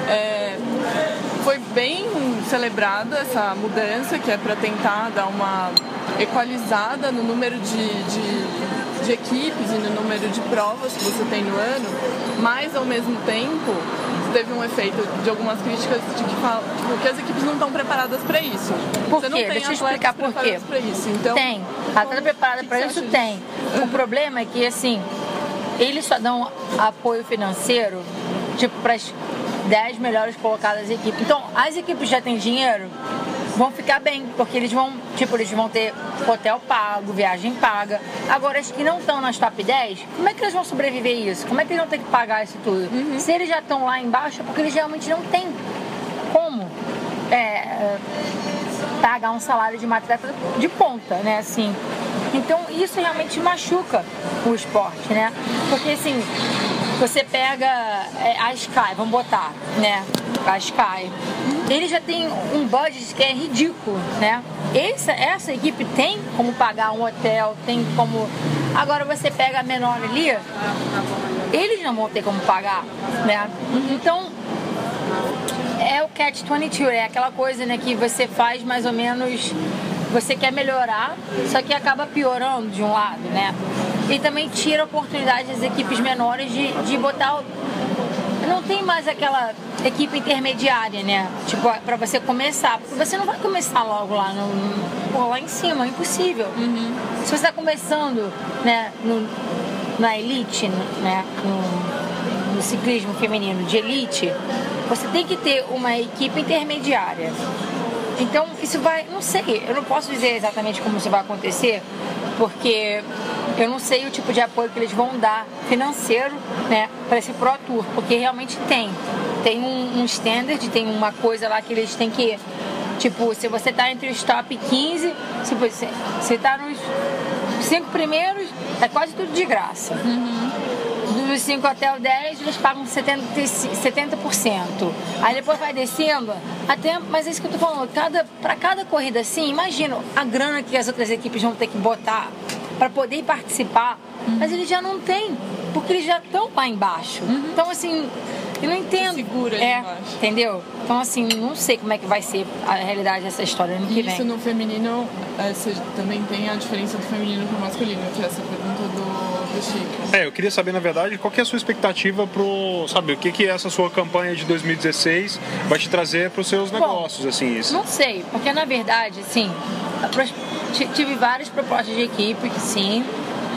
É, foi bem celebrada essa mudança, que é para tentar dar uma equalizada no número de, de, de, equipes e no número de provas que você tem no ano, mas ao mesmo tempo teve um efeito de algumas críticas de que, tipo, que as equipes não estão preparadas para isso. Por você quê? não tem Deixa eu explicar por quê. Isso. Então, tem. Atleta preparada para isso tem. O problema é que assim, eles só dão apoio financeiro tipo para 10 melhores colocadas equipes. Então, as equipes já têm dinheiro, vão ficar bem, porque eles vão, tipo, eles vão ter hotel pago, viagem paga. Agora, as que não estão nas top 10, como é que eles vão sobreviver isso? Como é que eles vão ter que pagar isso tudo? Uhum. Se eles já estão lá embaixo, é porque eles realmente não têm como é, pagar um salário de uma atleta de ponta, né? Assim. Então, isso realmente machuca o esporte, né? Porque, assim, você pega é, a Sky, vamos botar, né? A Sky. Ele já tem um budget que é ridículo, né? Essa, essa equipe tem como pagar um hotel, tem como. Agora você pega a menor ali, eles não vão ter como pagar, né? Então é o catch 22, é aquela coisa né, que você faz mais ou menos você quer melhorar, só que acaba piorando de um lado, né? E também tira a oportunidade das equipes menores de, de botar. Não tem mais aquela equipe intermediária, né? Tipo, para você começar. Porque você não vai começar logo lá, no, pô, lá em cima, é impossível. Uhum. Se você está começando né, no, na elite, né? No, no ciclismo feminino de elite, você tem que ter uma equipe intermediária. Então, isso vai, não sei, eu não posso dizer exatamente como isso vai acontecer, porque eu não sei o tipo de apoio que eles vão dar financeiro né, para esse Pro Tour, porque realmente tem. Tem um, um standard, tem uma coisa lá que eles têm que. Tipo, se você está entre os top 15, se você, está nos cinco primeiros, é quase tudo de graça. Uhum dos 5 até o 10, eles pagam 70%, 70%. Aí depois vai descendo, até, mas é isso que eu tô falando, cada, para cada corrida assim, imagina a grana que as outras equipes vão ter que botar para poder participar, uhum. mas eles já não têm, porque eles já estão lá embaixo. Uhum. Então, assim, eu não entendo. Segura é, entendeu? Então, assim, não sei como é que vai ser a realidade dessa história ano que vem. Isso no feminino, é, você também tem a diferença do feminino pro masculino, que é essa pergunta. É, eu queria saber, na verdade, qual que é a sua expectativa pro, sabe, o que que essa sua campanha de 2016 vai te trazer para os seus Bom, negócios, assim? Isso? Não sei, porque na verdade, assim, tive várias propostas de equipe que sim,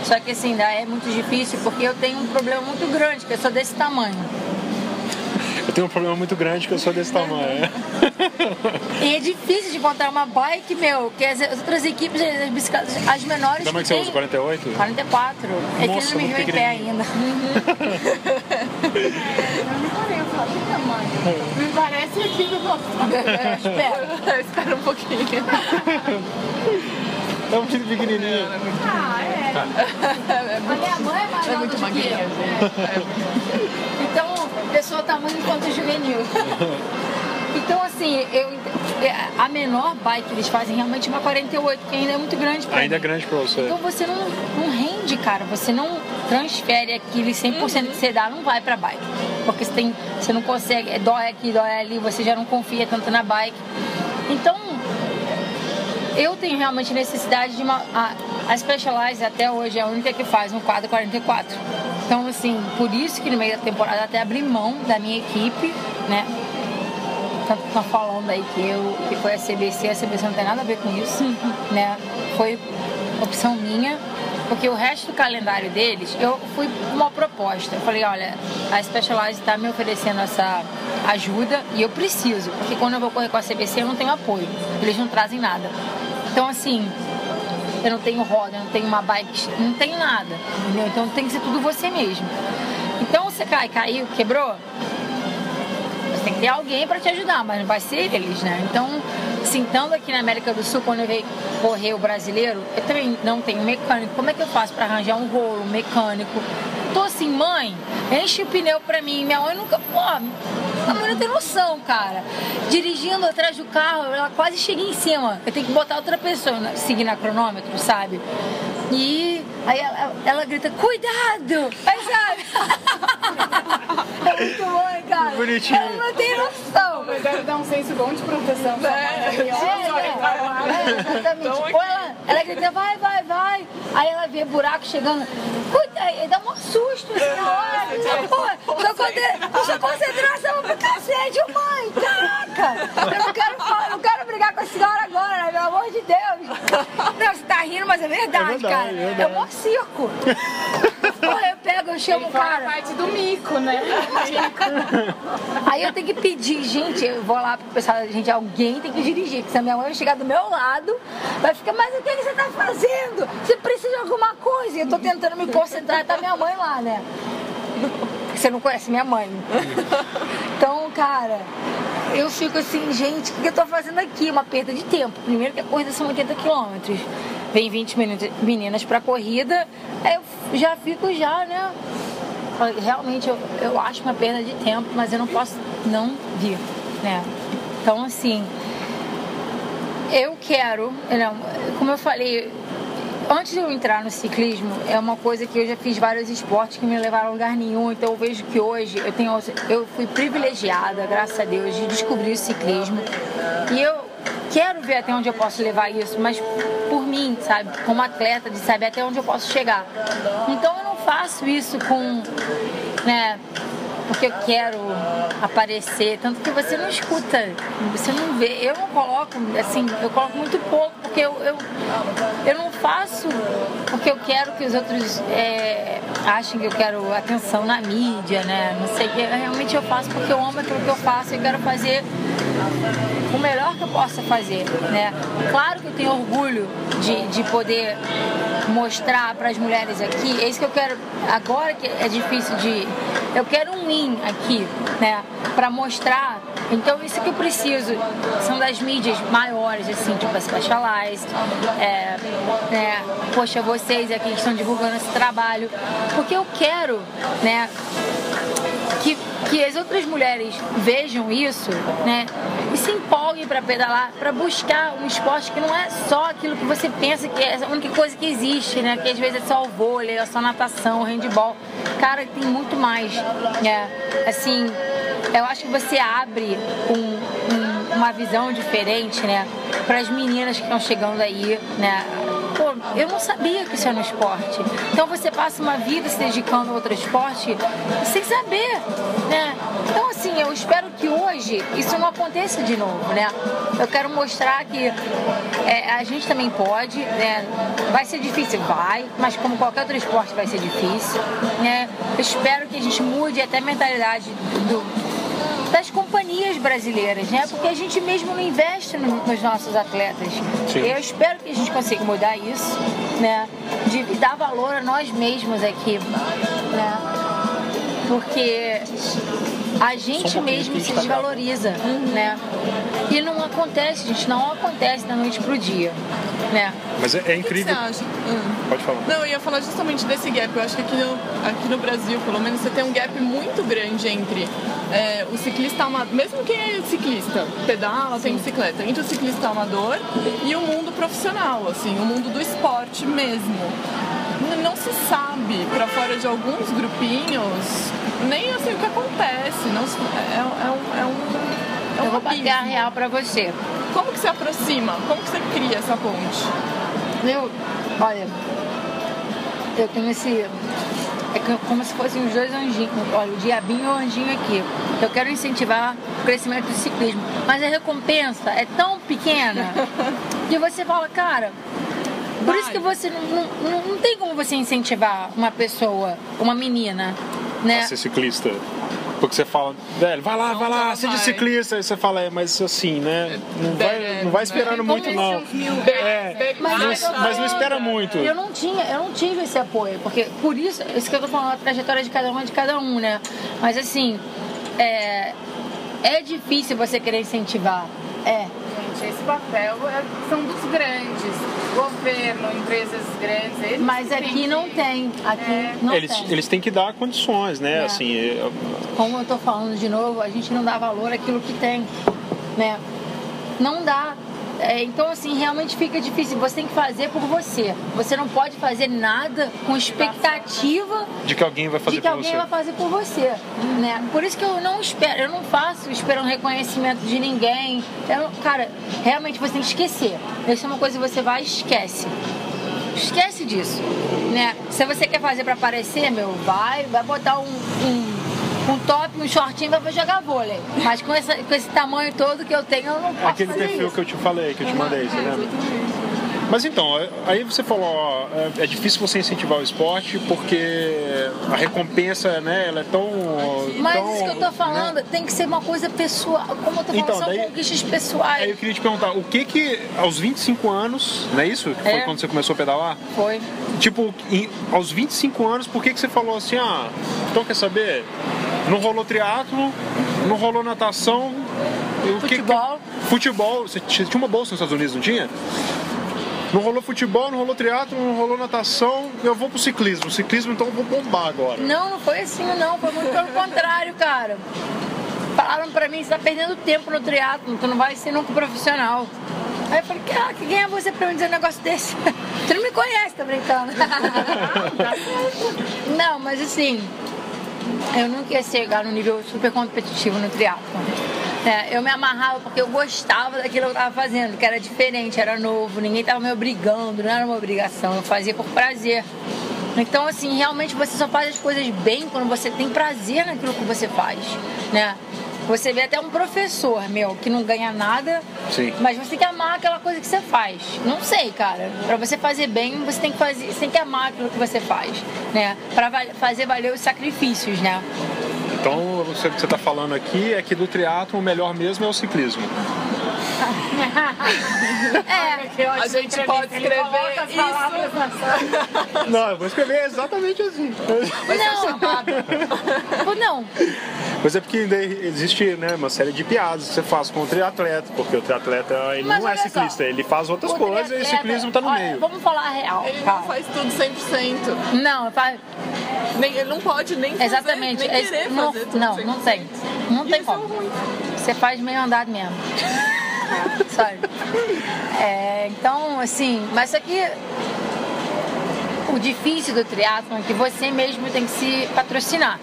só que assim, ainda é muito difícil porque eu tenho um problema muito grande, que eu sou desse tamanho tenho um problema muito grande que eu sou desse tamanho. e é difícil de encontrar uma bike, meu, que as outras equipes, as bicicletas, as menores. Como é que você usa? 48? 44. É que ele não me viu em pé ainda. Me parece aqui do nosso. Espera. Espera um pouquinho. *laughs* É um filho pequenininho. Ah, é. é muito, a minha mãe é mais é muito magrinha. Então, pessoa tamanho enquanto juvenil. Então, assim, eu, é, a menor bike que eles fazem realmente é uma 48, que ainda é muito grande pra Ainda mim. é grande pra você. Então você não, não rende, cara. Você não transfere aquele 100% uhum. que você dá, não vai pra bike. Porque você, tem, você não consegue, é, dói aqui, dói ali, você já não confia tanto na bike. Então, eu tenho realmente necessidade de uma. A, a Specialized até hoje é a única que faz um quadro 44. Então, assim, por isso que no meio da temporada até abri mão da minha equipe, né? Tanto estão falando aí que, eu, que foi a CBC, a CBC não tem nada a ver com isso, né? Foi opção minha, porque o resto do calendário deles, eu fui uma proposta. Eu falei, olha, a Specialized está me oferecendo essa ajuda e eu preciso, porque quando eu vou correr com a CBC eu não tenho apoio, eles não trazem nada. Então, assim, eu não tenho roda, eu não tenho uma bike, não tenho nada, entendeu? Então tem que ser tudo você mesmo. Então você cai, caiu, quebrou, você tem que ter alguém para te ajudar, mas não vai ser eles, né? Então, sentando aqui na América do Sul, quando eu veio correr o brasileiro, eu também não tenho mecânico. Como é que eu faço para arranjar um rolo, mecânico? Tô assim, mãe, enche o pneu pra mim. Minha mãe nunca. Pô, a mãe não tem noção, cara. Dirigindo atrás do carro, ela quase chega em cima. Eu tenho que botar outra pessoa, seguir na cronômetro, sabe? E aí ela, ela grita, cuidado! Aí sabe? *laughs* é muito bom, cara. Bonitinho. Ela não tem noção. Mas deve dar um senso bom de proteção. É, é, é, é, exatamente. Ou ela, ela grita, vai, vai, vai. Aí ela vê buraco chegando. Cuida, dá um susto assim na hora. Pô, sua concentração pro cacete, mãe, caraca! Eu não quero, não quero brigar com a senhora agora, né? pelo amor de Deus. Não, você tá rindo, mas é verdade, é verdade cara. É, verdade. é um circo. Porra, eu pego, eu chamo o cara. parte do mico, né? Aí eu tenho que pedir, gente, eu vou lá pro pessoal, gente, alguém tem que dirigir, porque se a minha mãe chegar do meu lado, vai ficar, mas o que você tá fazendo? Você precisa de alguma coisa? E eu tô tentando me concentrar, tá minha mãe lá, né? Você não conhece minha mãe. Então, cara, eu fico assim, gente, o que eu tô fazendo aqui? Uma perda de tempo. Primeiro que a corrida são 80 quilômetros. Vem 20 meninas pra corrida, eu já fico já, né? Realmente eu, eu acho uma perda de tempo, mas eu não posso não vir, né? Então assim, eu quero, não, como eu falei, antes de eu entrar no ciclismo, é uma coisa que eu já fiz vários esportes que me levaram a lugar nenhum. Então eu vejo que hoje eu tenho, eu fui privilegiada, graças a Deus, de descobrir o ciclismo. E eu quero ver até onde eu posso levar isso, mas por mim, sabe? Como atleta, de saber até onde eu posso chegar. Então eu não faço isso com, né? Porque eu quero aparecer, tanto que você não escuta, você não vê. Eu não coloco, assim, eu coloco muito pouco, porque eu, eu, eu não faço porque eu quero que os outros é, achem que eu quero atenção na mídia, né? Não sei, realmente eu faço porque eu amo aquilo que eu faço e quero fazer o melhor que eu possa fazer, né? Claro que eu tenho orgulho de, de poder mostrar para as mulheres aqui, é isso que eu quero agora que é difícil de eu quero um win aqui, né, para mostrar. Então isso que eu preciso são das mídias maiores, assim, tipo a Specialized, é, é, poxa, vocês aqui que estão divulgando esse trabalho, porque eu quero, né, que, que as outras mulheres vejam isso, né? E se empolguem para pedalar, para buscar um esporte que não é só aquilo que você pensa que é a única coisa que existe, né? Que às vezes é só o vôlei, é só natação, handball. Cara, tem muito mais, né? Assim, eu acho que você abre um, um, uma visão diferente, né? Para as meninas que estão chegando aí, né? Pô, eu não sabia que isso era um esporte. Então você passa uma vida se dedicando a outro esporte sem saber, né? Então assim, eu espero que hoje isso não aconteça de novo, né? Eu quero mostrar que é, a gente também pode, né? Vai ser difícil, vai, mas como qualquer outro esporte vai ser difícil, né? Eu espero que a gente mude até a mentalidade do das companhias brasileiras, né? Porque a gente mesmo não investe no, nos nossos atletas. Sim. Eu espero que a gente consiga mudar isso, né? De dar valor a nós mesmos aqui, né? Porque a gente mesmo se desvaloriza, né? E não acontece, gente, não acontece da noite pro dia, né? Mas é, é incrível. O que você acha? Hum. Pode falar. Não, eu ia falar justamente desse gap. Eu acho que aqui no, aqui no Brasil, pelo menos, você tem um gap muito grande entre é, o ciclista amador, mesmo quem é ciclista, pedala, Sim. tem bicicleta, entre o ciclista amador e o mundo profissional, assim, o mundo do esporte mesmo. Não se sabe, para fora de alguns grupinhos, nem assim o que acontece. Não, é, é, um, é um. É um Eu vou a real para você. Como que se aproxima? Como que você cria essa ponte? Eu, olha, eu tenho esse é como se fossem os dois anjinhos, olha, o diabinho e o anjinho aqui. Eu quero incentivar o crescimento do ciclismo, mas a recompensa é tão pequena *laughs* que você fala, cara, por isso que você não, não, não tem como você incentivar uma pessoa, uma menina, né? A ser ciclista. Porque você fala, velho, vai lá, vai lá, seja ciclista. Aí você fala, é, mas assim, né? Não vai, não vai esperando muito, não. É, mas, mas não espera muito. Eu não tinha, eu não tive esse apoio, porque por isso, isso que eu tô falando, a trajetória de cada um é de cada um, né? Mas assim, é, é difícil você querer incentivar. É. Gente, esse papel é, são dos grandes governo, empresas grandes. Eles Mas aqui não tem. Aqui é. não eles, tem. Eles têm que dar condições, né? É. Assim, eu... Como eu estou falando de novo, a gente não dá valor àquilo que tem. Né? Não dá. É, então, assim, realmente fica difícil. Você tem que fazer por você. Você não pode fazer nada com expectativa de que alguém vai fazer de que alguém você. vai fazer por você, né? Por isso que eu não espero, eu não faço esperando reconhecimento de ninguém. Eu, cara, realmente você tem que esquecer. Isso é uma coisa que você vai e esquece. Esquece disso, né? Se você quer fazer para aparecer, meu, vai, vai botar um, um um top, um shortinho pra jogar vôlei. Mas com, essa, com esse tamanho todo que eu tenho, eu não posso Aquele perfil isso. que eu te falei, que eu te mandei, você lembra? Mas então, aí você falou, ó, é, é difícil você incentivar o esporte porque a recompensa, né, ela é tão. Mas tão, isso que eu tô falando né? tem que ser uma coisa pessoal. Como eu tô falando, então, são daí, conquistas pessoais. Aí eu queria te perguntar, o que que aos 25 anos, não é isso? Que foi é. quando você começou a pedalar? Foi. Tipo, em, aos 25 anos, por que que você falou assim, ah, então quer saber? Não rolou triatlo, não rolou natação. Futebol. Que, futebol. Você tinha uma bolsa nos Estados Unidos, não tinha? Não rolou futebol, não rolou teatro, não rolou natação, eu vou pro ciclismo. Ciclismo, então eu vou bombar agora. Não, não foi assim não, foi muito pelo contrário, cara. Falaram pra mim, você tá perdendo tempo no triatlo, tu não vai ser nunca profissional. Aí eu falei, ah, quem é você pra me dizer um negócio desse? *laughs* tu não me conhece, tá brincando? *laughs* não, mas assim, eu nunca ia chegar no nível super competitivo no triatlo. É, eu me amarrava porque eu gostava daquilo que eu estava fazendo, que era diferente, era novo, ninguém estava me obrigando, não era uma obrigação, eu fazia por prazer. Então, assim, realmente você só faz as coisas bem quando você tem prazer naquilo que você faz, né? Você vê até um professor, meu, que não ganha nada, Sim. mas você tem que amar aquela coisa que você faz. Não sei, cara. Pra você fazer bem, você tem que fazer, você tem que amar aquilo que você faz, né? Pra val- fazer valer os sacrifícios, né? Então, o que você está falando aqui é que do triatlo o melhor mesmo é o ciclismo. É, A gente pode escrever isso. Não, eu vou escrever exatamente assim. não. não. Mas é porque existe né, uma série de piadas que você faz com o triatleta, porque o triatleta ele Mas não é olha só, ciclista, ele faz outras O coisas e o ciclismo tá no olha, meio. Vamos falar a real, Ele cara. não faz tudo 100%. Não, faz- Nem, ele não pode nem fazer, exatamente. nem Esse- querer não, fazer tudo não, 100%. não tem. Não tem é como. Você faz meio andado mesmo. Sabe? É, então, assim, mas isso aqui. O difícil do triatlon é que você mesmo tem que se patrocinar.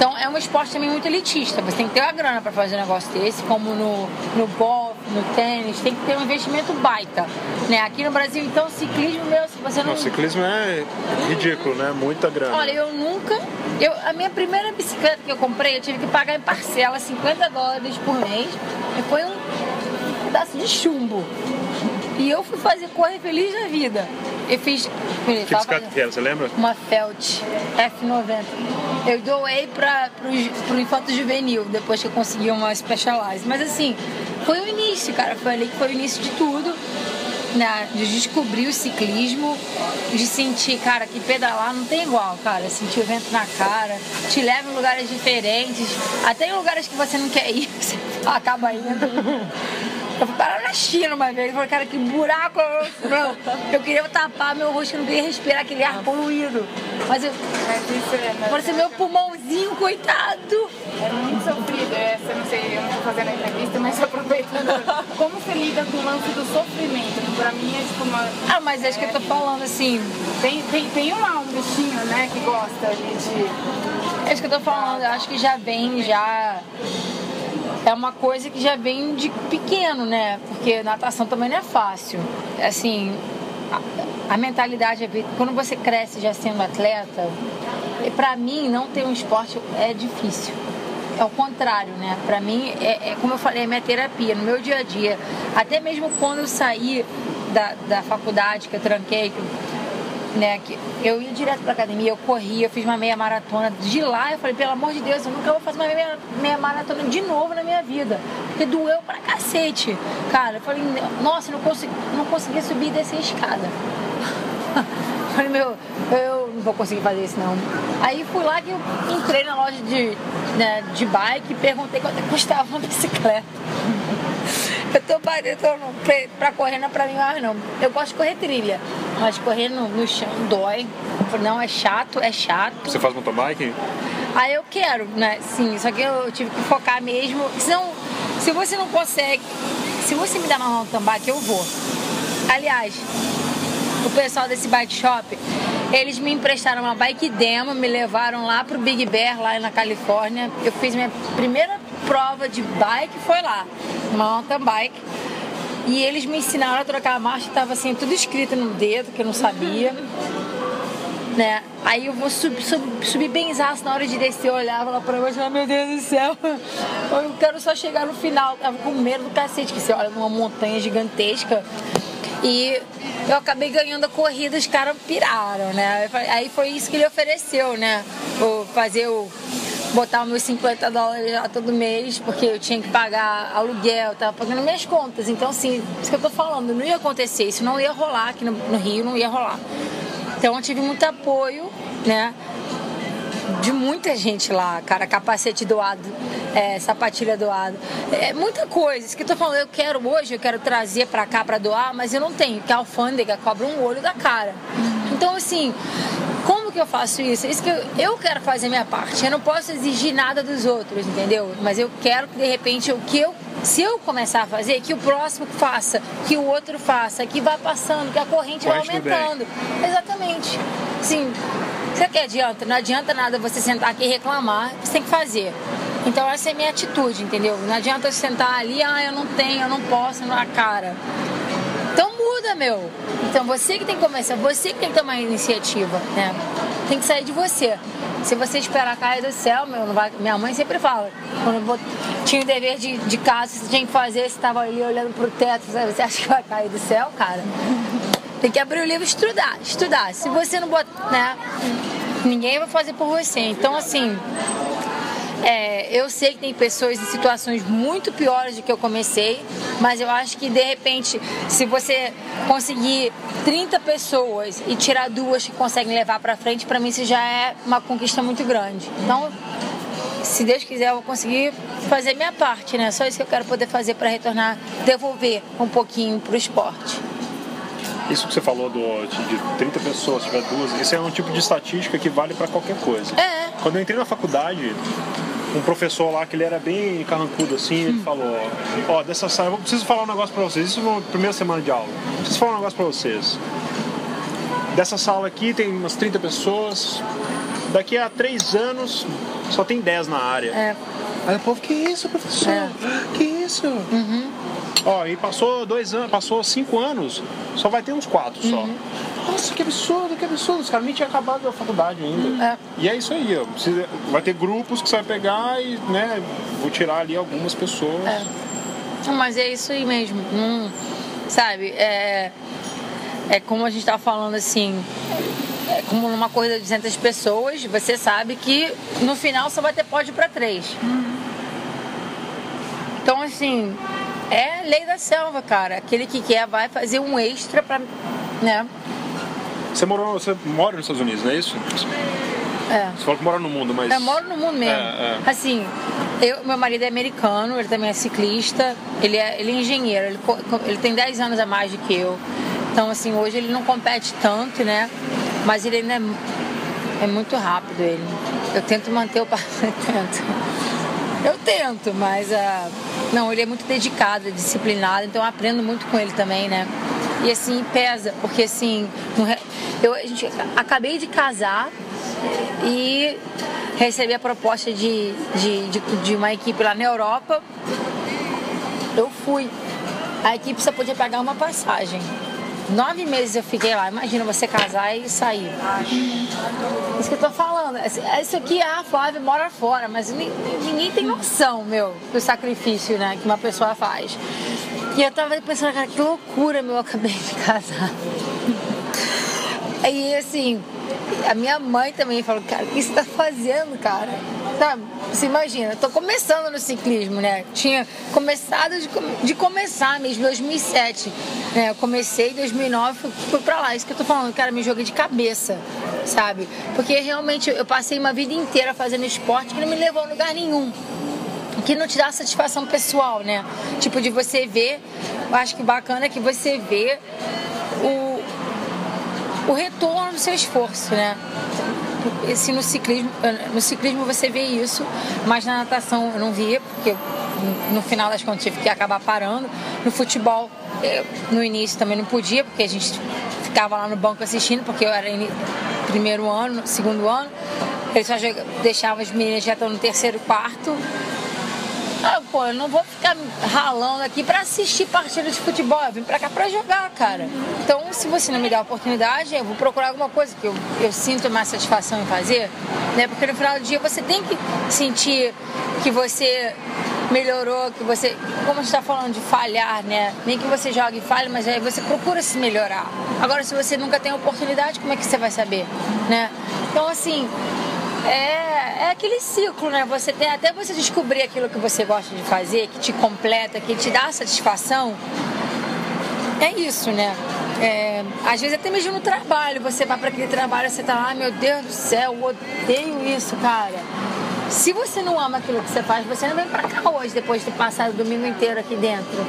Então é um esporte também muito elitista. Você tem que ter uma grana para fazer um negócio desse, como no, no golfe, no tênis, tem que ter um investimento baita. Né? Aqui no Brasil, então, ciclismo meu, se você não. O ciclismo é ridículo, né? Muita grana. Olha, eu nunca. Eu, a minha primeira bicicleta que eu comprei, eu tive que pagar em parcela 50 dólares por mês. E foi um pedaço de chumbo. E eu fui fazer correr feliz da vida. Eu fiz. que bicicleta que era, você lembra? uma Felt F90. Eu doei para o Infanto Juvenil, depois que eu consegui uma Specialized. Mas assim, foi o início, cara. Foi ali que foi o início de tudo. Né? De descobrir o ciclismo, de sentir, cara, que pedalar não tem igual, cara. Sentir o vento na cara, te leva em lugares diferentes, até em lugares que você não quer ir, *laughs* você acaba indo. Eu fui parar na China uma vez, eu falei, cara, que buraco! Eu queria tapar meu rosto, eu não queria respirar aquele ar poluído. Mas eu, Mas isso é, né? parecia meu pulmãozinho, coitado. É muito sofrido, essa, não sei, eu não tô fazendo a entrevista, mas aproveitando. Como você lida com o lance do sofrimento? Pra mim é tipo uma. Ah, mas acho que eu tô falando assim, Tem, tem, tem uma, um bichinho, né, que gosta de. é isso que eu tô falando, eu acho que já vem, já. É uma coisa que já vem de pequeno, né? Porque natação também não é fácil. Assim, a, a mentalidade é. Quando você cresce já sendo atleta, pra mim não ter um esporte é difícil. É o contrário, né? Pra mim, é, é como eu falei, é minha terapia, no meu dia a dia. Até mesmo quando eu saí da, da faculdade, que eu tranquei, que eu né, que eu ia direto pra academia, eu corria, eu fiz uma meia maratona. De lá eu falei, pelo amor de Deus, eu nunca vou fazer uma meia, meia maratona de novo na minha vida. Porque doeu pra cacete. Cara, eu falei, nossa, eu não consegui, não consegui subir e descer a escada. *laughs* Falei, meu, eu não vou conseguir fazer isso não. Aí fui lá que eu entrei na loja de, né, de bike e perguntei quanto é custava uma *laughs* bicicleta. Eu tô batendo pra, pra correr não é pra mim mais não. Eu gosto de correr trilha, mas correr no, no chão dói. Eu Não, é chato, é chato. Você faz mountain bike? Aí eu quero, né? Sim, só que eu tive que focar mesmo. Senão, se você não consegue, se você me dá uma mountain bike, eu vou. Aliás, o pessoal desse bike shop, eles me emprestaram uma bike demo, me levaram lá pro Big Bear, lá na Califórnia. Eu fiz minha primeira prova de bike, foi lá, mountain bike. E eles me ensinaram a trocar a marcha, tava assim, tudo escrito no dedo, que eu não sabia *laughs* né? Aí eu vou subir, subir, subir benzaço na hora de descer, eu olhava lá pra baixo e meu Deus do céu, *laughs* eu quero só chegar no final. Tava com medo do cacete, que você olha numa montanha gigantesca. E eu acabei ganhando a corrida, os caras piraram, né? Aí foi isso que ele ofereceu, né? O fazer o. Botar meus 50 dólares lá todo mês, porque eu tinha que pagar aluguel, tava pagando minhas contas. Então, assim, isso que eu tô falando, não ia acontecer, isso não ia rolar aqui no, no Rio, não ia rolar. Então eu tive muito apoio, né? De muita gente lá, cara, capacete doado, é, sapatilha doado, é muita coisa. Isso que eu tô falando, eu quero hoje, eu quero trazer pra cá pra doar, mas eu não tenho, porque a alfândega cobra um olho da cara. Então, assim, como que eu faço isso? Isso que eu, eu quero fazer a minha parte. Eu não posso exigir nada dos outros, entendeu? Mas eu quero que de repente o que eu se eu começar a fazer, que o próximo faça, que o outro faça, que vá passando, que a corrente vai aumentando. Exatamente. Sim. Você que adianta? Não adianta nada você sentar aqui e reclamar, você tem que fazer. Então essa é a minha atitude, entendeu? Não adianta eu sentar ali, ah, eu não tenho, eu não posso, na cara. Muda, meu. Então você que tem que começar, você que tem que tomar a iniciativa, né? Tem que sair de você. Se você esperar cair do céu, meu, vai. Minha mãe sempre fala, quando eu tinha o dever de, de casa, você tinha que fazer, você estava ali olhando pro teto, você acha que vai cair do céu, cara? Tem que abrir o livro e estudar, estudar. Se você não botar, né? Ninguém vai fazer por você. Então, assim, é, eu sei que tem pessoas em situações muito piores do que eu comecei, mas eu acho que de repente, se você conseguir 30 pessoas e tirar duas que conseguem levar para frente, para mim isso já é uma conquista muito grande. Então, se Deus quiser, eu vou conseguir fazer minha parte, né? Só isso que eu quero poder fazer para retornar, devolver um pouquinho para o esporte. Isso que você falou do, de 30 pessoas, tiver duas, isso é um tipo de estatística que vale para qualquer coisa. É. Quando eu entrei na faculdade, um professor lá que ele era bem carrancudo assim, ele falou, ó, dessa sala, eu preciso falar um negócio pra vocês, isso na primeira semana de aula, preciso falar um negócio pra vocês. Dessa sala aqui tem umas 30 pessoas, daqui a três anos só tem 10 na área. É. Aí o povo, que isso, professor? É. Que isso? Uhum. Ó, e passou dois anos, passou cinco anos, só vai ter uns quatro só. Uhum. Nossa, que absurdo, que absurdo. Os caras nem tinham acabado a faculdade ainda. É. E é isso aí, ó. Você vai ter grupos que você vai pegar e, né, vou tirar ali algumas pessoas. É. Mas é isso aí mesmo. Hum, sabe, é, é como a gente tá falando assim. É como numa corrida de 200 pessoas, você sabe que no final só vai ter pódio para três. Então, assim, é lei da selva, cara. Aquele que quer vai fazer um extra pra. né? Você morou, você mora nos Estados Unidos, não é isso? É. Você falou que mora no mundo, mas. Eu moro no mundo mesmo. É, é. Assim, eu, meu marido é americano, ele também é ciclista, ele é, ele é engenheiro, ele, ele tem 10 anos a mais do que eu. Então, assim, hoje ele não compete tanto, né? Mas ele ainda é, é muito rápido, ele. Eu tento manter o passo, eu tento. Eu tento, mas ah, não, ele é muito dedicado, disciplinado, então eu aprendo muito com ele também, né? E assim, pesa, porque assim, eu a gente, acabei de casar e recebi a proposta de, de, de, de uma equipe lá na Europa. Eu fui. A equipe só podia pagar uma passagem. Nove meses eu fiquei lá. Imagina você casar e sair. Isso que eu tô falando. Isso aqui, ah, Flávia mora fora, mas ni- ninguém tem noção, meu, do sacrifício, né, que uma pessoa faz. E eu tava pensando, cara, que loucura, meu, eu acabei de *laughs* casar. E assim, a minha mãe também falou, cara, o que você tá fazendo, cara? Sabe? Você imagina, eu tô começando no ciclismo, né? Tinha começado de, de começar mesmo, 2007. Né? Eu comecei em 2009, fui, fui pra lá. Isso que eu tô falando, cara, me joguei de cabeça, sabe? Porque realmente eu passei uma vida inteira fazendo esporte que não me levou a lugar nenhum que não te dá satisfação pessoal, né? Tipo, de você ver, eu acho que bacana é que você vê o, o retorno do seu esforço, né? Esse no ciclismo, no ciclismo você vê isso, mas na natação eu não via, porque no final das contas tive que acabar parando. No futebol, eu, no início também não podia, porque a gente ficava lá no banco assistindo, porque eu era primeiro ano, segundo ano. Eles só deixavam as meninas já estão no terceiro, quarto. Ah, pô, eu não vou ficar ralando aqui pra assistir partida de futebol. Eu vim pra cá pra jogar, cara. Então, se você não me der a oportunidade, eu vou procurar alguma coisa que eu, eu sinto mais satisfação em fazer, né? Porque no final do dia você tem que sentir que você melhorou, que você, como a gente tá falando de falhar, né? Nem que você jogue e falhe, mas aí você procura se melhorar. Agora, se você nunca tem oportunidade, como é que você vai saber, né? Então, assim, é, é aquele ciclo, né? Você tem até você descobrir aquilo que você gosta de fazer, que te completa, que te dá satisfação. É isso, né? É, às vezes até mesmo no trabalho, você vai para aquele trabalho, você tá lá, meu Deus do céu, odeio isso, cara. Se você não ama aquilo que você faz, você não vem pra cá hoje, depois de ter passado o domingo inteiro aqui dentro.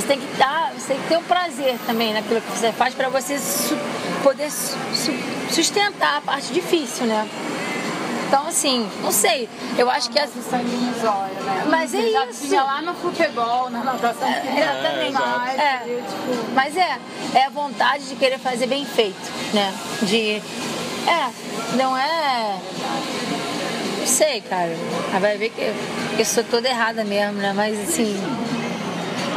Você tem que dar, você tem que ter o prazer também naquilo que você faz para você su- poder su- su- sustentar a parte difícil, né? Então, assim, não sei. Eu acho que as. olhos, né? Mas é Já isso. tinha lá no futebol, na natação, Exatamente. mais, É. entendeu? Tipo, Mas é, é a vontade de querer fazer bem feito, né? De. É, não é. sei, cara. Vai ver que eu sou toda errada mesmo, né? Mas assim.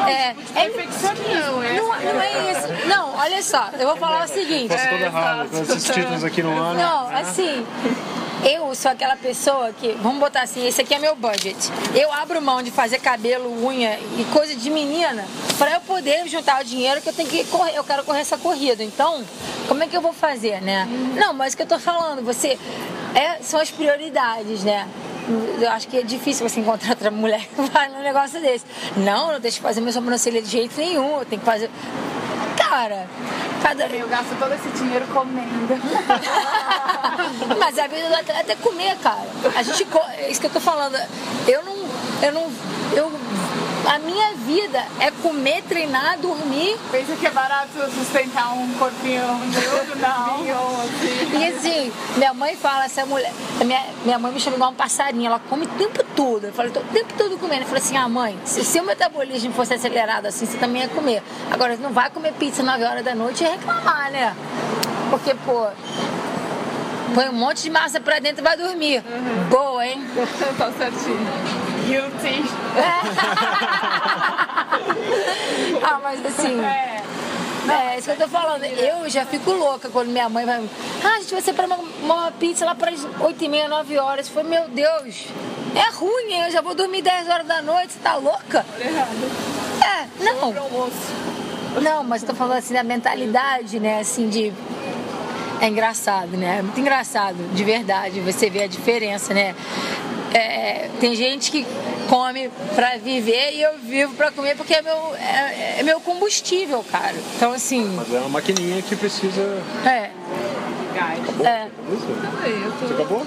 É, é, Perfeccionismo, é. não, não é isso. Não, olha só, eu vou falar o seguinte. Faço todo errado com esses títulos aqui no ano. Não, assim, eu sou aquela pessoa que, vamos botar assim, esse aqui é meu budget. Eu abro mão de fazer cabelo, unha e coisa de menina para eu poder juntar o dinheiro que eu tenho que correr, eu quero correr essa corrida. Então, como é que eu vou fazer, né? Não, mas o que eu tô falando, você é, são as prioridades, né? Eu acho que é difícil você encontrar outra mulher que vai num negócio desse. Não, não deixa de fazer minha sobrancelha de jeito nenhum. Eu tenho que fazer. Cara, cada. Eu gasto todo esse dinheiro comendo. *laughs* Mas a vida do atleta é comer, cara. A gente. É isso que eu tô falando. Eu não. Eu não. Eu. A minha vida é comer, treinar, dormir. Pensa que é barato sustentar um corpinho miúdo? Não. assim. E assim, minha mãe fala, essa mulher. Minha, minha mãe me chama igual um passarinho, ela come o tempo todo. Eu falei, tô o tempo todo comendo. Eu falei assim, ah, mãe, se seu metabolismo fosse acelerado assim, você também ia comer. Agora, não vai comer pizza 9 horas da noite e reclamar, né? Porque, pô. Põe um monte de massa pra dentro e vai dormir. Boa, hein? *laughs* tá certinho. Guilty. *laughs* ah, mas assim. É. É, isso que eu tô falando. Eu já fico louca quando minha mãe vai. Ah, a gente vai separar uma, uma pizza lá para as 8 e meia, 9 horas. Foi, meu Deus, é ruim, hein? eu já vou dormir 10 horas da noite, você tá louca? Errado. É, não. Não, mas eu tô falando assim da mentalidade, né? Assim, de. É engraçado, né? É muito engraçado, de verdade, você vê a diferença, né? É, tem gente que come pra viver e eu vivo pra comer porque é meu, é, é meu combustível, cara. Então, assim, Mas é uma maquininha que precisa. é. Gás. É. Aí, eu tô... Você acabou?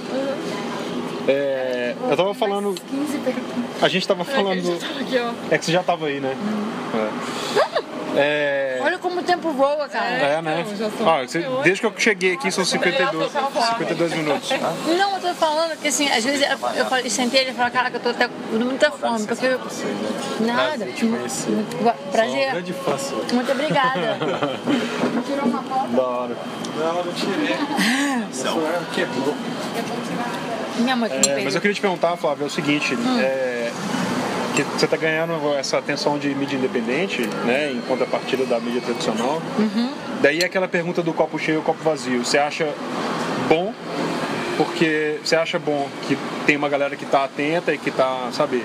É, eu tava falando. 15 perguntas. A gente tava falando. Aqui, ó. É que você já tava aí, né? É. *laughs* Olha como o tempo voa, cara. É, né? Então, já são Ó, você- 58. desde que eu cheguei aqui são 52, 52 minutos. tá? Não, eu tô falando que assim, às vezes eu, eu, falei- eu sentei ele e falei, caraca, eu tô até com muita fome, porque eu... Nada. te conhecer. Prazer. Grande fã. Muito obrigada. *laughs* Da hora. Não, não tirei. *laughs* Não. Quebrou. Minha mãe que É, mas eu queria te perguntar, Flávio, é o seguinte, Hum. é, que você está ganhando essa atenção de mídia independente, né, em contrapartida da mídia tradicional. Uhum. Daí é aquela pergunta do copo cheio e copo vazio. Você acha bom? Porque você acha bom que tem uma galera que está atenta e que está, sabe,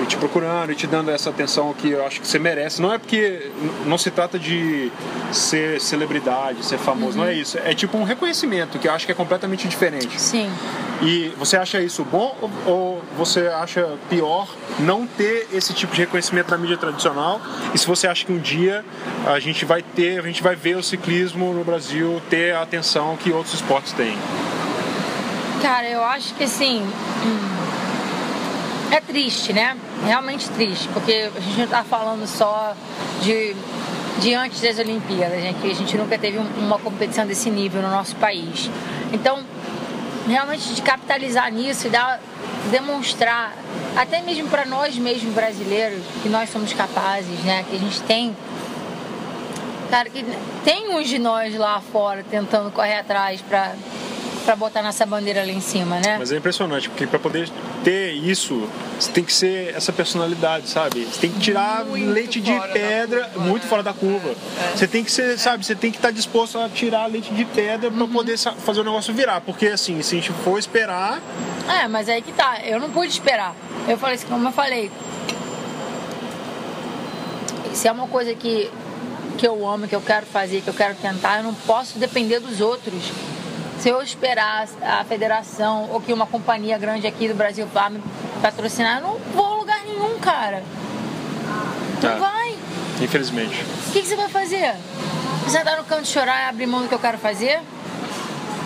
e te procurando e te dando essa atenção que eu acho que você merece. Não é porque não se trata de ser celebridade, ser famoso, Uhum. não é isso. É tipo um reconhecimento que eu acho que é completamente diferente. Sim. E você acha isso bom ou, você acha pior não ter esse tipo de reconhecimento na mídia tradicional? E se você acha que um dia a gente vai ter, a gente vai ver o ciclismo no Brasil ter a atenção que outros esportes têm? Cara, eu acho que assim. hum, É triste, né? Realmente triste, porque a gente não tá falando só de, de antes das Olimpíadas, né? Que a gente nunca teve um- uma competição desse nível no nosso país. Então, realmente de capitalizar nisso e dar, demonstrar, até mesmo para nós mesmos brasileiros, que nós somos capazes, né? Que a gente tem Cara, que tem uns de nós lá fora tentando correr atrás pra, pra botar nossa bandeira lá em cima, né? Mas é impressionante, porque para poder ter isso, você tem que ser essa personalidade, sabe? Você tem que tirar Muito leite de pedra, curva, muito né? fora da curva. É. Você tem que ser, sabe, você tem que estar disposto a tirar leite de pedra para poder sa- fazer o negócio virar, porque assim, se a gente for esperar, É, mas aí que tá, eu não pude esperar. Eu falei assim, como eu falei, se é uma coisa que, que eu amo, que eu quero fazer, que eu quero tentar, eu não posso depender dos outros. Se eu esperar a federação ou que uma companhia grande aqui do Brasil vá me patrocinar, eu não vou a lugar nenhum, cara. Não É. vai. infelizmente. O que, que você vai fazer? Sentar no canto e chorar e abrir mão do que eu quero fazer?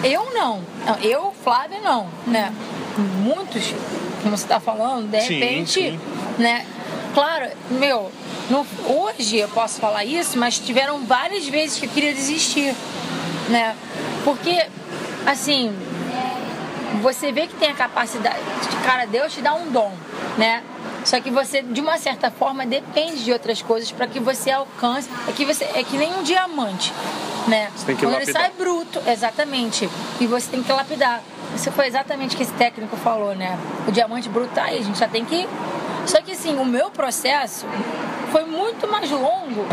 Eu não. Não, Eu, Flávia, não. Né? Muitos, como você está falando, de Sim, repente, sim. né? Claro, meu, no- hoje eu posso falar isso, mas tiveram várias vezes que eu queria desistir, né? Porque, assim, você vê que tem a capacidade, cara, Deus te dá um dom, né? Só que você, de uma certa forma, depende de outras coisas para que você alcance. É que, você, é que nem um diamante, né? Você tem que Quando ele sai bruto, exatamente. E você tem que lapidar. Isso foi exatamente o que esse técnico falou, né? O diamante bruto tá aí, a gente já tem que. Só que assim, o meu processo foi muito mais longo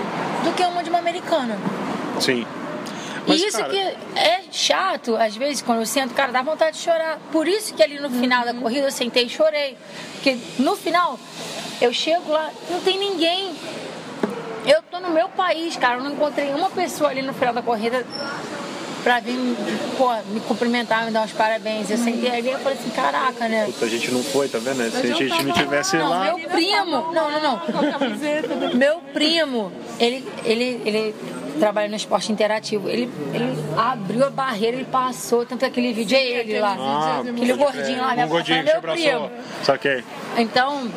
do que uma de uma americana. Sim. Mas, e isso cara, que é chato, às vezes, quando eu sento, cara, dá vontade de chorar. Por isso que ali no final da corrida eu sentei e chorei. Porque no final, eu chego lá, não tem ninguém. Eu tô no meu país, cara, eu não encontrei uma pessoa ali no final da corrida pra vir, pô, me cumprimentar, me dar uns parabéns. Eu sentei ali e falei assim, caraca, né? Puta, a gente não foi, tá vendo? Se a gente não tivesse Não, lá. meu primo, não, não, não. Meu primo, ele, ele, ele trabalha no esporte interativo. Ele, ele abriu a barreira, ele passou, tanto que aquele vídeo é ele lá. Ah, aquele gordinho lá, me um gordinho meu abraçou. primo. Saquei. Então,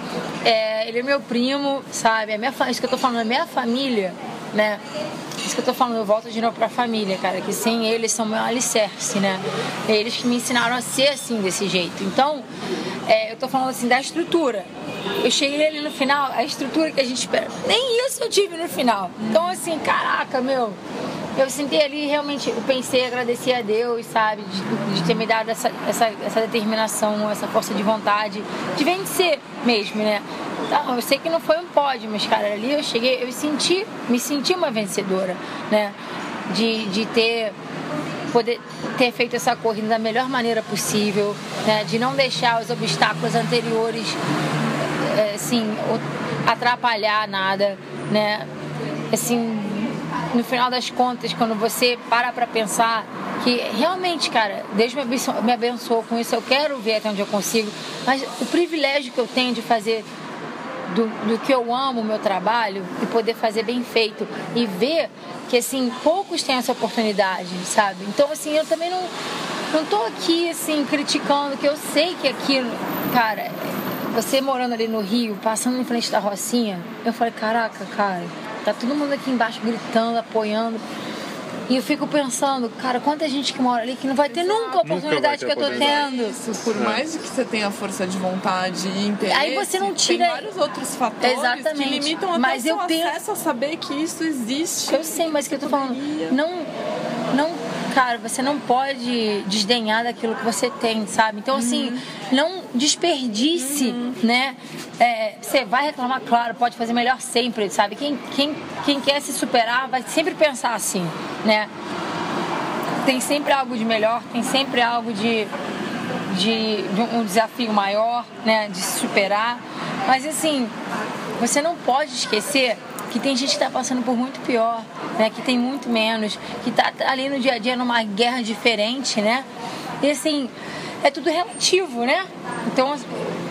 é, ele é meu primo, sabe? A minha, isso que eu tô falando, a minha família, né? Isso que eu tô falando, eu volto de novo pra família, cara, que sem eles são meu alicerce, né? Eles que me ensinaram a ser assim, desse jeito. Então, é, eu tô falando assim da estrutura. Eu cheguei ali no final, a estrutura que a gente espera. Nem isso eu tive no final. Então, assim, caraca, meu. Eu sentei ali realmente, eu pensei, agradeci a Deus, sabe, de, de ter me dado essa, essa, essa determinação, essa força de vontade, de vencer mesmo, né? Então, eu sei que não foi um pódio, mas, cara, ali eu cheguei, eu senti, me senti uma vencedora, né? De, de ter poder ter feito essa corrida da melhor maneira possível, né? de não deixar os obstáculos anteriores é, assim, atrapalhar nada, né? Assim, no final das contas, quando você para pra pensar que realmente, cara, Deus me abençoou, me abençoou com isso, eu quero ver até onde eu consigo, mas o privilégio que eu tenho de fazer do, do que eu amo o meu trabalho e poder fazer bem feito e ver que assim poucos têm essa oportunidade, sabe? Então assim eu também não não tô aqui assim criticando que eu sei que aquilo, cara, você morando ali no Rio, passando em frente da Rocinha, eu falei caraca, cara, tá todo mundo aqui embaixo gritando, apoiando. E eu fico pensando, cara, quanta gente que mora ali que não vai ter nunca a oportunidade ter que eu tô tendo. Isso, por mais que você tenha força de vontade e interesse, Aí você não tira- tem vários outros fatores Exatamente. que limitam até Mas o seu eu penso- a saber que isso existe. Eu sei, mas o que eu tô falando, não, não, cara, você não pode desdenhar daquilo que você tem, sabe? Então, assim, não desperdice, né? É, você vai reclamar, claro, pode fazer melhor sempre, sabe? Quem, quem, quem quer se superar vai sempre pensar assim, né? Tem sempre algo de melhor, tem sempre algo de, de, de um desafio maior, né? De se superar. Mas, assim, você não pode esquecer que tem gente que está passando por muito pior, né? Que tem muito menos, que está ali no dia a dia numa guerra diferente, né? E assim, é tudo relativo, né? Então,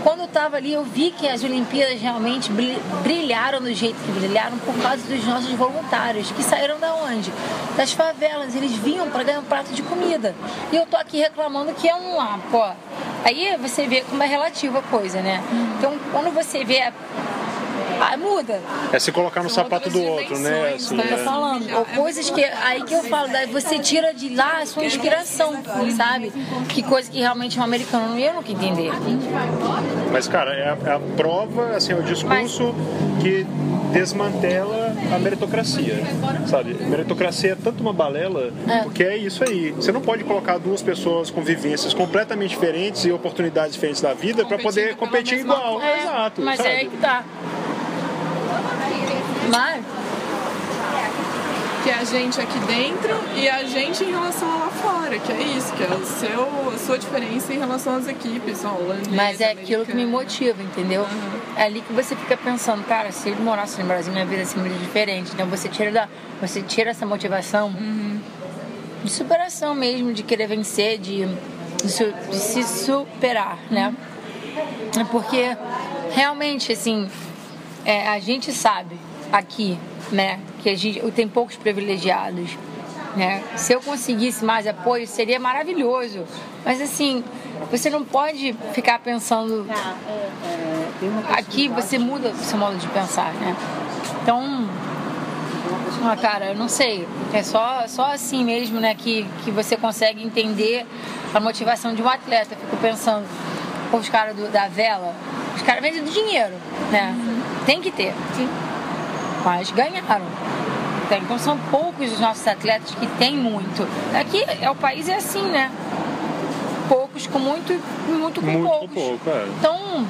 quando eu estava ali, eu vi que as Olimpíadas realmente bri- brilharam do jeito que brilharam por causa dos nossos voluntários, que saíram da onde? Das favelas. Eles vinham para ganhar um prato de comida. E eu tô aqui reclamando que é um lá, pô. Aí você vê como é relativa a coisa, né? Então, quando você vê a ah, muda. É se colocar no São sapato do outro, né? Assim, né? Eu tô é. falando, ou coisas que. Aí que eu falo, daí você tira de lá a sua inspiração, sabe? Que coisa que realmente um americano não ia nunca entender. Mas, cara, é a, é a prova, assim, é o discurso que desmantela a meritocracia, sabe? Meritocracia é tanto uma balela, É. porque é isso aí. Você não pode colocar duas pessoas com vivências completamente diferentes e oportunidades diferentes da vida para poder competir igual. É, Exato, mas sabe? é aí que tá. Mas, Que é a gente aqui dentro e a gente em relação a lá fora, que é isso, que é o seu, a sua diferença em relação às equipes, ó, holandesa, mas é aquilo que me motiva, entendeu? É ali que você fica pensando, cara, se eu morasse no Brasil, minha vida ia ser muito diferente. Então você tira, da, você tira essa motivação de superação mesmo, de querer vencer, de, de, de se superar, né? É Porque realmente, assim, é, a gente sabe aqui, né, que a gente tem poucos privilegiados, né? Se eu conseguisse mais apoio, seria maravilhoso. Mas assim, você não pode ficar pensando aqui você muda o seu modo de pensar, né? Então, ah, cara, eu não sei. É só, só assim mesmo, né, que, que você consegue entender a motivação de um atleta. Eu fico pensando, os caras da vela, Os caras vendem do dinheiro, né? Tem que ter. Sim. Mas ganharam. Então, então são poucos os nossos atletas que têm muito. Aqui é o país é assim, né? Poucos com muito e muito com Muito poucos. pouco, é. Então,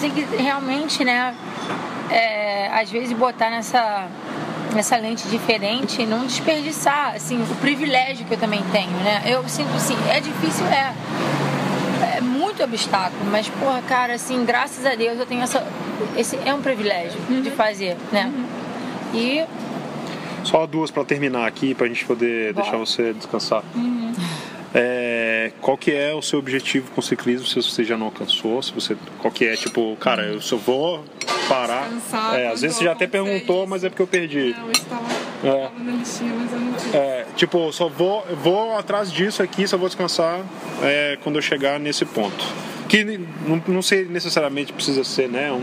tem que realmente, né, é, às vezes botar nessa, nessa lente diferente e não desperdiçar, assim, o privilégio que eu também tenho, né? Eu sinto assim, é difícil, é. Muito obstáculo, mas, porra, cara, assim, graças a Deus eu tenho essa. Esse é um privilégio de fazer, né? E Só duas pra terminar aqui, pra gente poder Bora. deixar você descansar. É, qual que é o seu objetivo com o ciclismo, se você já não alcançou? Se você, qual que é, tipo, cara, eu só vou parar. Descansar É, às vezes você já até perguntou, isso. mas é porque eu perdi. Não, eu estava, É. estava na listinha, mas eu não tive. É, tipo, só vou, vou atrás disso aqui, só vou descansar é, quando eu chegar nesse ponto. Que não, não sei necessariamente precisa ser, né, um,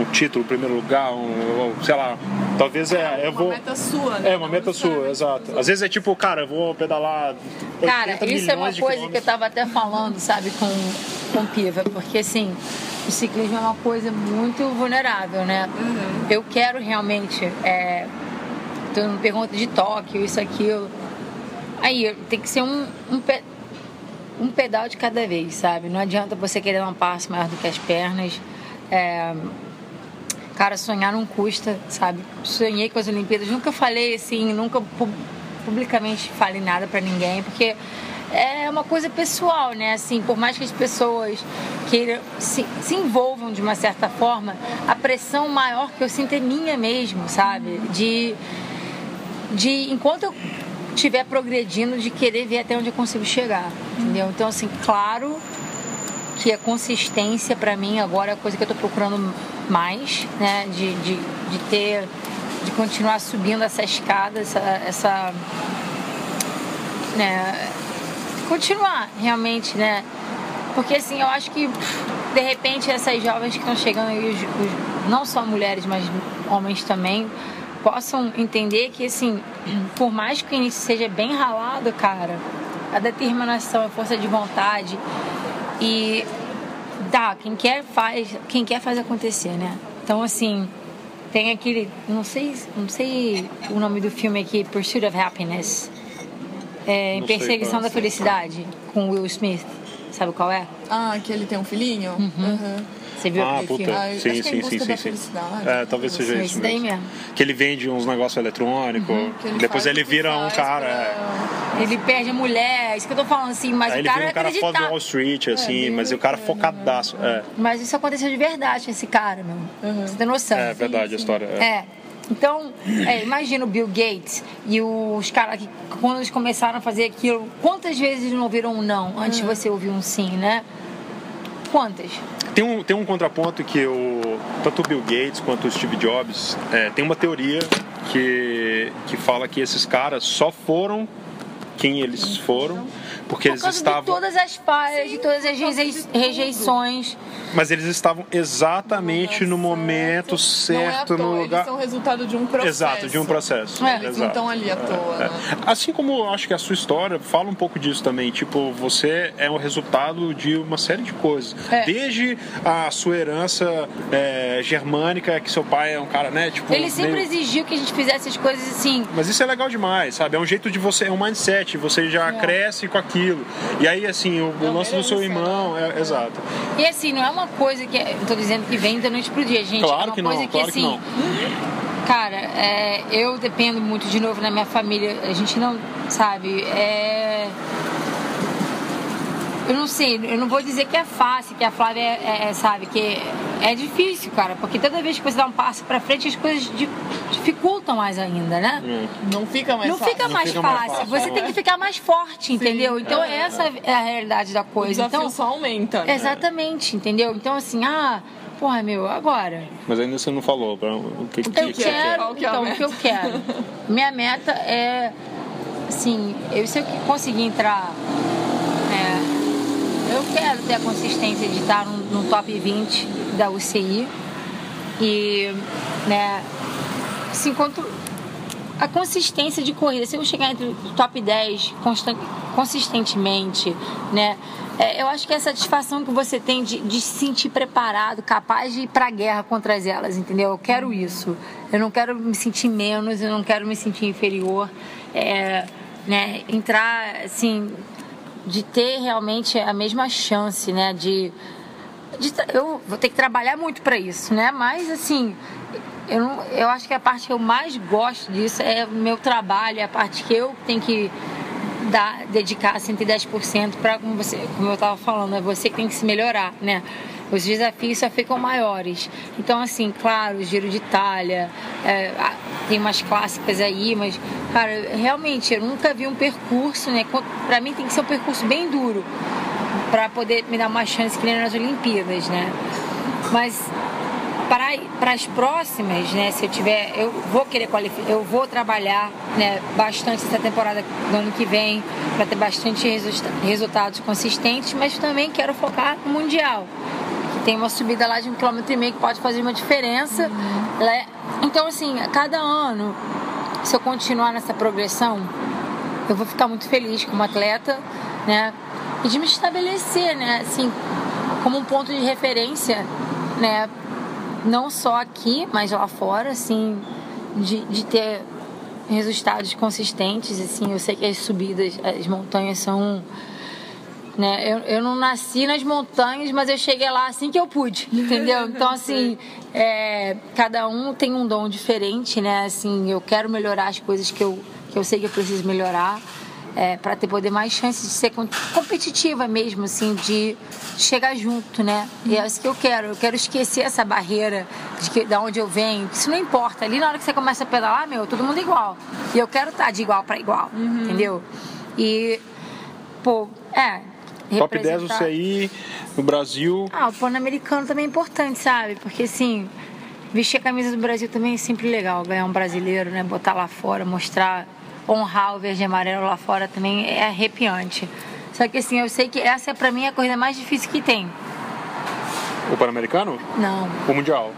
um título, primeiro lugar, um, ou, sei lá. Talvez é, eu uma vou. meta sua, né? É, uma meta sua, exato. Às vezes é tipo, cara, eu vou pedalar. 80 Cara, isso é uma coisa que eu tava até falando, sabe, com, com Piva, porque assim, o ciclismo é uma coisa muito vulnerável, né? Eu quero realmente. É, tu me pergunta de Tóquio, isso, aquilo. Aí tem que ser um, um, pe- um pedal de cada vez, sabe? Não adianta você querer dar um passo maior do que as pernas. É, Cara, sonhar não custa, sabe? Sonhei com as Olimpíadas, nunca falei assim, nunca pu- publicamente falei nada pra ninguém, porque é uma coisa pessoal, né? Assim, por mais que as pessoas queiram se, se envolvam de uma certa forma, a pressão maior que eu sinto é minha mesmo, sabe? De, de enquanto eu estiver progredindo, de querer ver até onde eu consigo chegar, entendeu? Então, assim, claro que a consistência para mim agora é a coisa que eu tô procurando mais, né? De, de, de ter, de continuar subindo essa escada, essa, essa né? Continuar realmente, né? Porque assim, eu acho que de repente essas jovens que estão chegando os, os- não só mulheres, mas homens também, possam entender que assim, por mais que o início seja bem ralado, cara, a determinação, a força de vontade e tá, quem quer faz, quem quer faz acontecer, né? Então assim, tem aquele, não sei, não sei o nome do filme aqui, Pursuit of Happiness. É, em Perseguição qual é. da Felicidade, com Will Smith. Sabe qual é? Ah, que ele tem um filhinho? Uhum. Você viu Ah, puta. filme? Ah, sim, é sim, sim, sim, sim. Felicidade, É, talvez seja Sim, isso mesmo. Que ele vende uns negócios eletrônicos, ele depois ele vira um cara. é. Ele perde a mulher, isso que eu tô falando assim, mas o ele cara é um cara foda do. Wall Street, assim, bem mas o cara bacana, focadaço. É, Mas isso aconteceu de verdade, esse cara, meu. Você tem noção? é verdade a história. é. É. Então, é, imagina o Bill Gates e os caras que, quando eles começaram a fazer aquilo, quantas vezes não ouviram um não antes de você ouvir um sim, né? Quantas? Tem um, tem um contraponto que o, tanto o Bill Gates quanto o Steve Jobs é, tem uma teoria que, que fala que esses caras só foram quem eles foram porque Por eles estavam de todas as falhas, de todas as rejeições. mas eles estavam exatamente no momento Não é à certo toa, no lugar Eles são resultado de um processo. exato de um processo É. Eles não estão ali à toa, né? Assim como eu acho que a sua história fala um pouco disso também. Tipo, você é o resultado de uma série de coisas. É. Desde a sua herança é, germânica, que seu pai é um cara, né? Tipo, Ele sempre meio- exigiu que a gente fizesse as coisas assim. Mas isso é legal demais, sabe? É um jeito de você, é um mindset, você já cresce com aquilo. E aí, assim, o, o É lance do seu irmão, é, exato. E assim, não é uma coisa que. Eu tô dizendo que vem da noite pro dia, gente. Claro é que não, coisa que, claro que assim. não. Cara, é, eu dependo muito, de novo, na minha família. A gente não. Sabe? É. Eu não sei, eu não vou dizer que é fácil, que a Flávia é, é- é, sabe, que é difícil, cara, porque toda vez que você dá um passo pra frente, as coisas di- dificultam mais ainda, né? Não fica mais Não fácil. fica mais fica mais fácil, fácil, você tem que ficar mais forte, entendeu? Então essa é a realidade da O coisa. desafio Então, só aumenta. né? Exatamente, entendeu? Então assim, ah, porra, meu, agora. Mas ainda você não falou pra, o que, que Eu que você quer. quero, que é então, o que eu quero. Minha meta é, assim, eu se eu conseguir entrar, é, eu quero ter a consistência de estar no, no top 20 da UCI e, né, assim, quanto a consistência de corrida, se eu chegar entre o top 10 constan- consistentemente, né, é, eu acho que é a satisfação que você tem de, de se sentir preparado, capaz de ir pra guerra contra elas, entendeu? Eu quero isso. Eu não quero me sentir menos, eu não quero me sentir inferior. É, né, entrar, assim, de ter realmente a mesma chance, né? De, de eu vou ter que trabalhar muito para isso, né? Mas, assim, eu, não, eu acho que a parte que eu mais gosto disso é o meu trabalho, é a parte que eu tenho que dar, dedicar 110% para, como, você, como eu estava falando, é você que tem que se melhorar, né? Os desafios só ficam maiores. Então, assim, claro, o Giro de Itália, é, tem umas clássicas aí, mas, cara, realmente, eu nunca vi um percurso, né? Para mim tem que ser um percurso bem duro para poder me dar uma chance que nem nas Olimpíadas, né? Mas para as próximas, né, se eu tiver, eu vou querer qualificar, eu vou trabalhar né, bastante essa temporada do ano que vem para ter bastante resultados consistentes, mas também quero focar no Mundial. Tem uma subida lá de um quilômetro e meio que pode fazer uma diferença. Uhum. Então, assim, a cada ano, se eu continuar nessa progressão, eu vou ficar muito feliz como atleta, né? E de me estabelecer, né? Assim, como um ponto de referência, né? não só aqui, mas lá fora, assim, de, de ter resultados consistentes, assim, eu sei que as subidas, as montanhas são né? Eu, eu não nasci nas montanhas, mas eu cheguei lá assim que eu pude, *laughs* entendeu? Então, assim, é, cada um tem um dom diferente, né? Assim, eu quero melhorar as coisas que eu, que eu sei que eu preciso melhorar é, para ter poder mais chances de ser competitiva mesmo, assim, de chegar junto, né? E é isso que eu quero. Eu quero esquecer essa barreira de que, da onde eu venho. Isso não importa. Ali na hora que você começa a pedalar, meu, todo mundo é igual. E eu quero estar de igual para igual, uhum. entendeu? E, pô, é. Top 10 você aí no Brasil. Ah, o Pan-Americano também é importante, sabe? Porque assim, vestir a camisa do Brasil também é sempre legal, ganhar um brasileiro, né? Botar lá fora, mostrar honrar o verde e amarelo lá fora também é arrepiante. Só que assim, eu sei que essa é pra mim a corrida mais difícil que tem. O Pan-Americano? Não. O Mundial?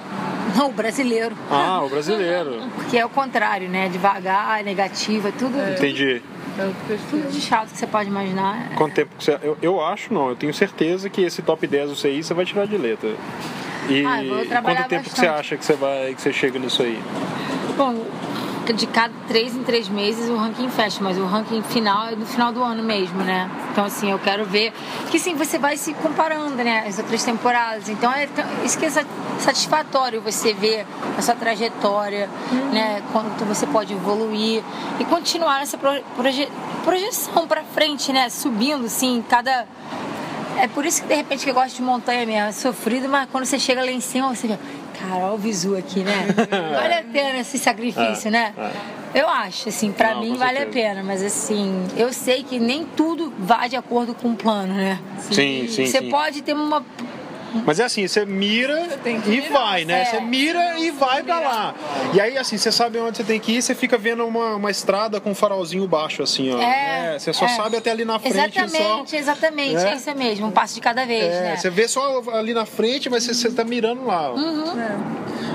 Não, o brasileiro. Ah, o brasileiro. Porque é o contrário, né? Devagar, negativa, tudo. É. Entendi. Tudo de chato que você pode imaginar. Quanto tempo que você. Eu, eu acho, não, eu tenho certeza que esse top 10 do CI você vai tirar de letra. E ah, quanto tempo bastante. que você acha que você vai que você chega nisso aí? Bom, de cada três em três meses o ranking fecha, mas o ranking final é no final do ano mesmo, né? Então, assim, eu quero ver que sim, você vai se comparando, né? As outras temporadas. Então, é, isso que é satisfatório você ver a sua trajetória, uhum. né? Quanto você pode evoluir e continuar essa proje projeção para frente, né? Subindo, assim, cada. É por isso que de repente que eu gosto de montanha mesmo, é sofrido, mas quando você chega lá em cima, você vê Cara, olha o visu aqui, né? *laughs* vale a pena esse sacrifício, é, né? É. Eu acho, assim, pra Não, mim vale a pena, mas assim, eu sei que nem tudo vai de acordo com o plano, né? Sim, sim. Você sim. pode ter uma mas é assim, você mira você e vai, né? É. Você mira e vai pra lá. E aí, assim, você sabe onde você tem que ir, você fica vendo uma, uma estrada com um farolzinho baixo, assim, ó. É, é você só é. sabe até ali na frente. Exatamente, só, exatamente. É isso mesmo, um passo de cada vez, é, né? Você vê só ali na frente, mas você, você tá mirando lá. Uhum.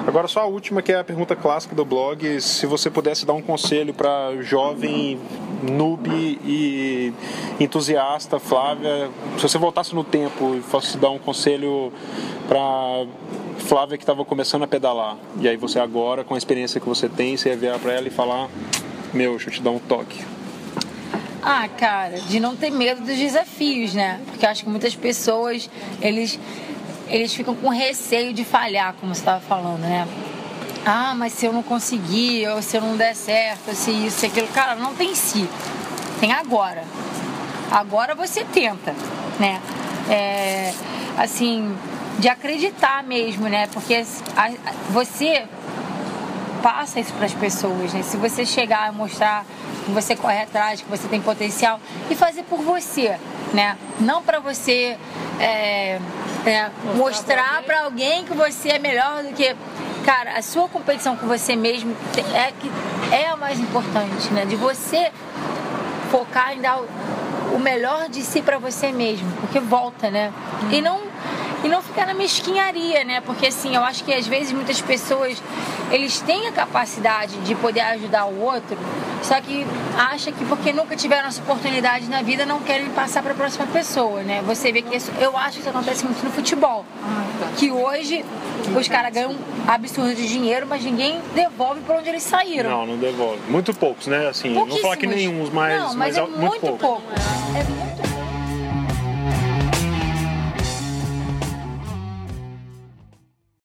Agora só a última, que é a pergunta clássica do blog. Se você pudesse dar um conselho para jovem noob e entusiasta, Flávia, se você voltasse no tempo e fosse dar um conselho para Flávia que estava começando a pedalar, e aí você agora, com a experiência que você tem, você ia virar para ela e falar: Meu, deixa eu te dar um toque. Ah, cara, de não ter medo dos desafios, né? Porque eu acho que muitas pessoas, eles, eles ficam com receio de falhar, como você estava falando, né? ah, mas se eu não conseguir, ou se eu não der certo, se isso, se aquilo. Cara, não tem si. Tem agora. Agora você tenta, né? É, assim, de acreditar mesmo, né? Porque a, a, você passa isso para as pessoas, né? Se você chegar a mostrar que você corre atrás, que você tem potencial e fazer por você, né? Não para você é, é, mostrar para alguém que você é melhor do que cara, a sua competição com você mesmo é que é a mais importante, né? De você focar em dar o melhor de si para você mesmo, porque volta, né? E não e não ficar na mesquinharia, né? Porque assim, eu acho que às vezes muitas pessoas eles têm a capacidade de poder ajudar o outro, só que acha que porque nunca tiveram essa oportunidade na vida não querem passar para a próxima pessoa, né? Você vê que isso, eu acho que isso acontece muito no futebol, que hoje os caras ganham absurdo de dinheiro, mas ninguém devolve para onde eles saíram. Não, não devolve. Muito poucos, né? Assim, não vou falar que nenhum, mas, não, mas, mas é muito, muito pouco. pouco. É muito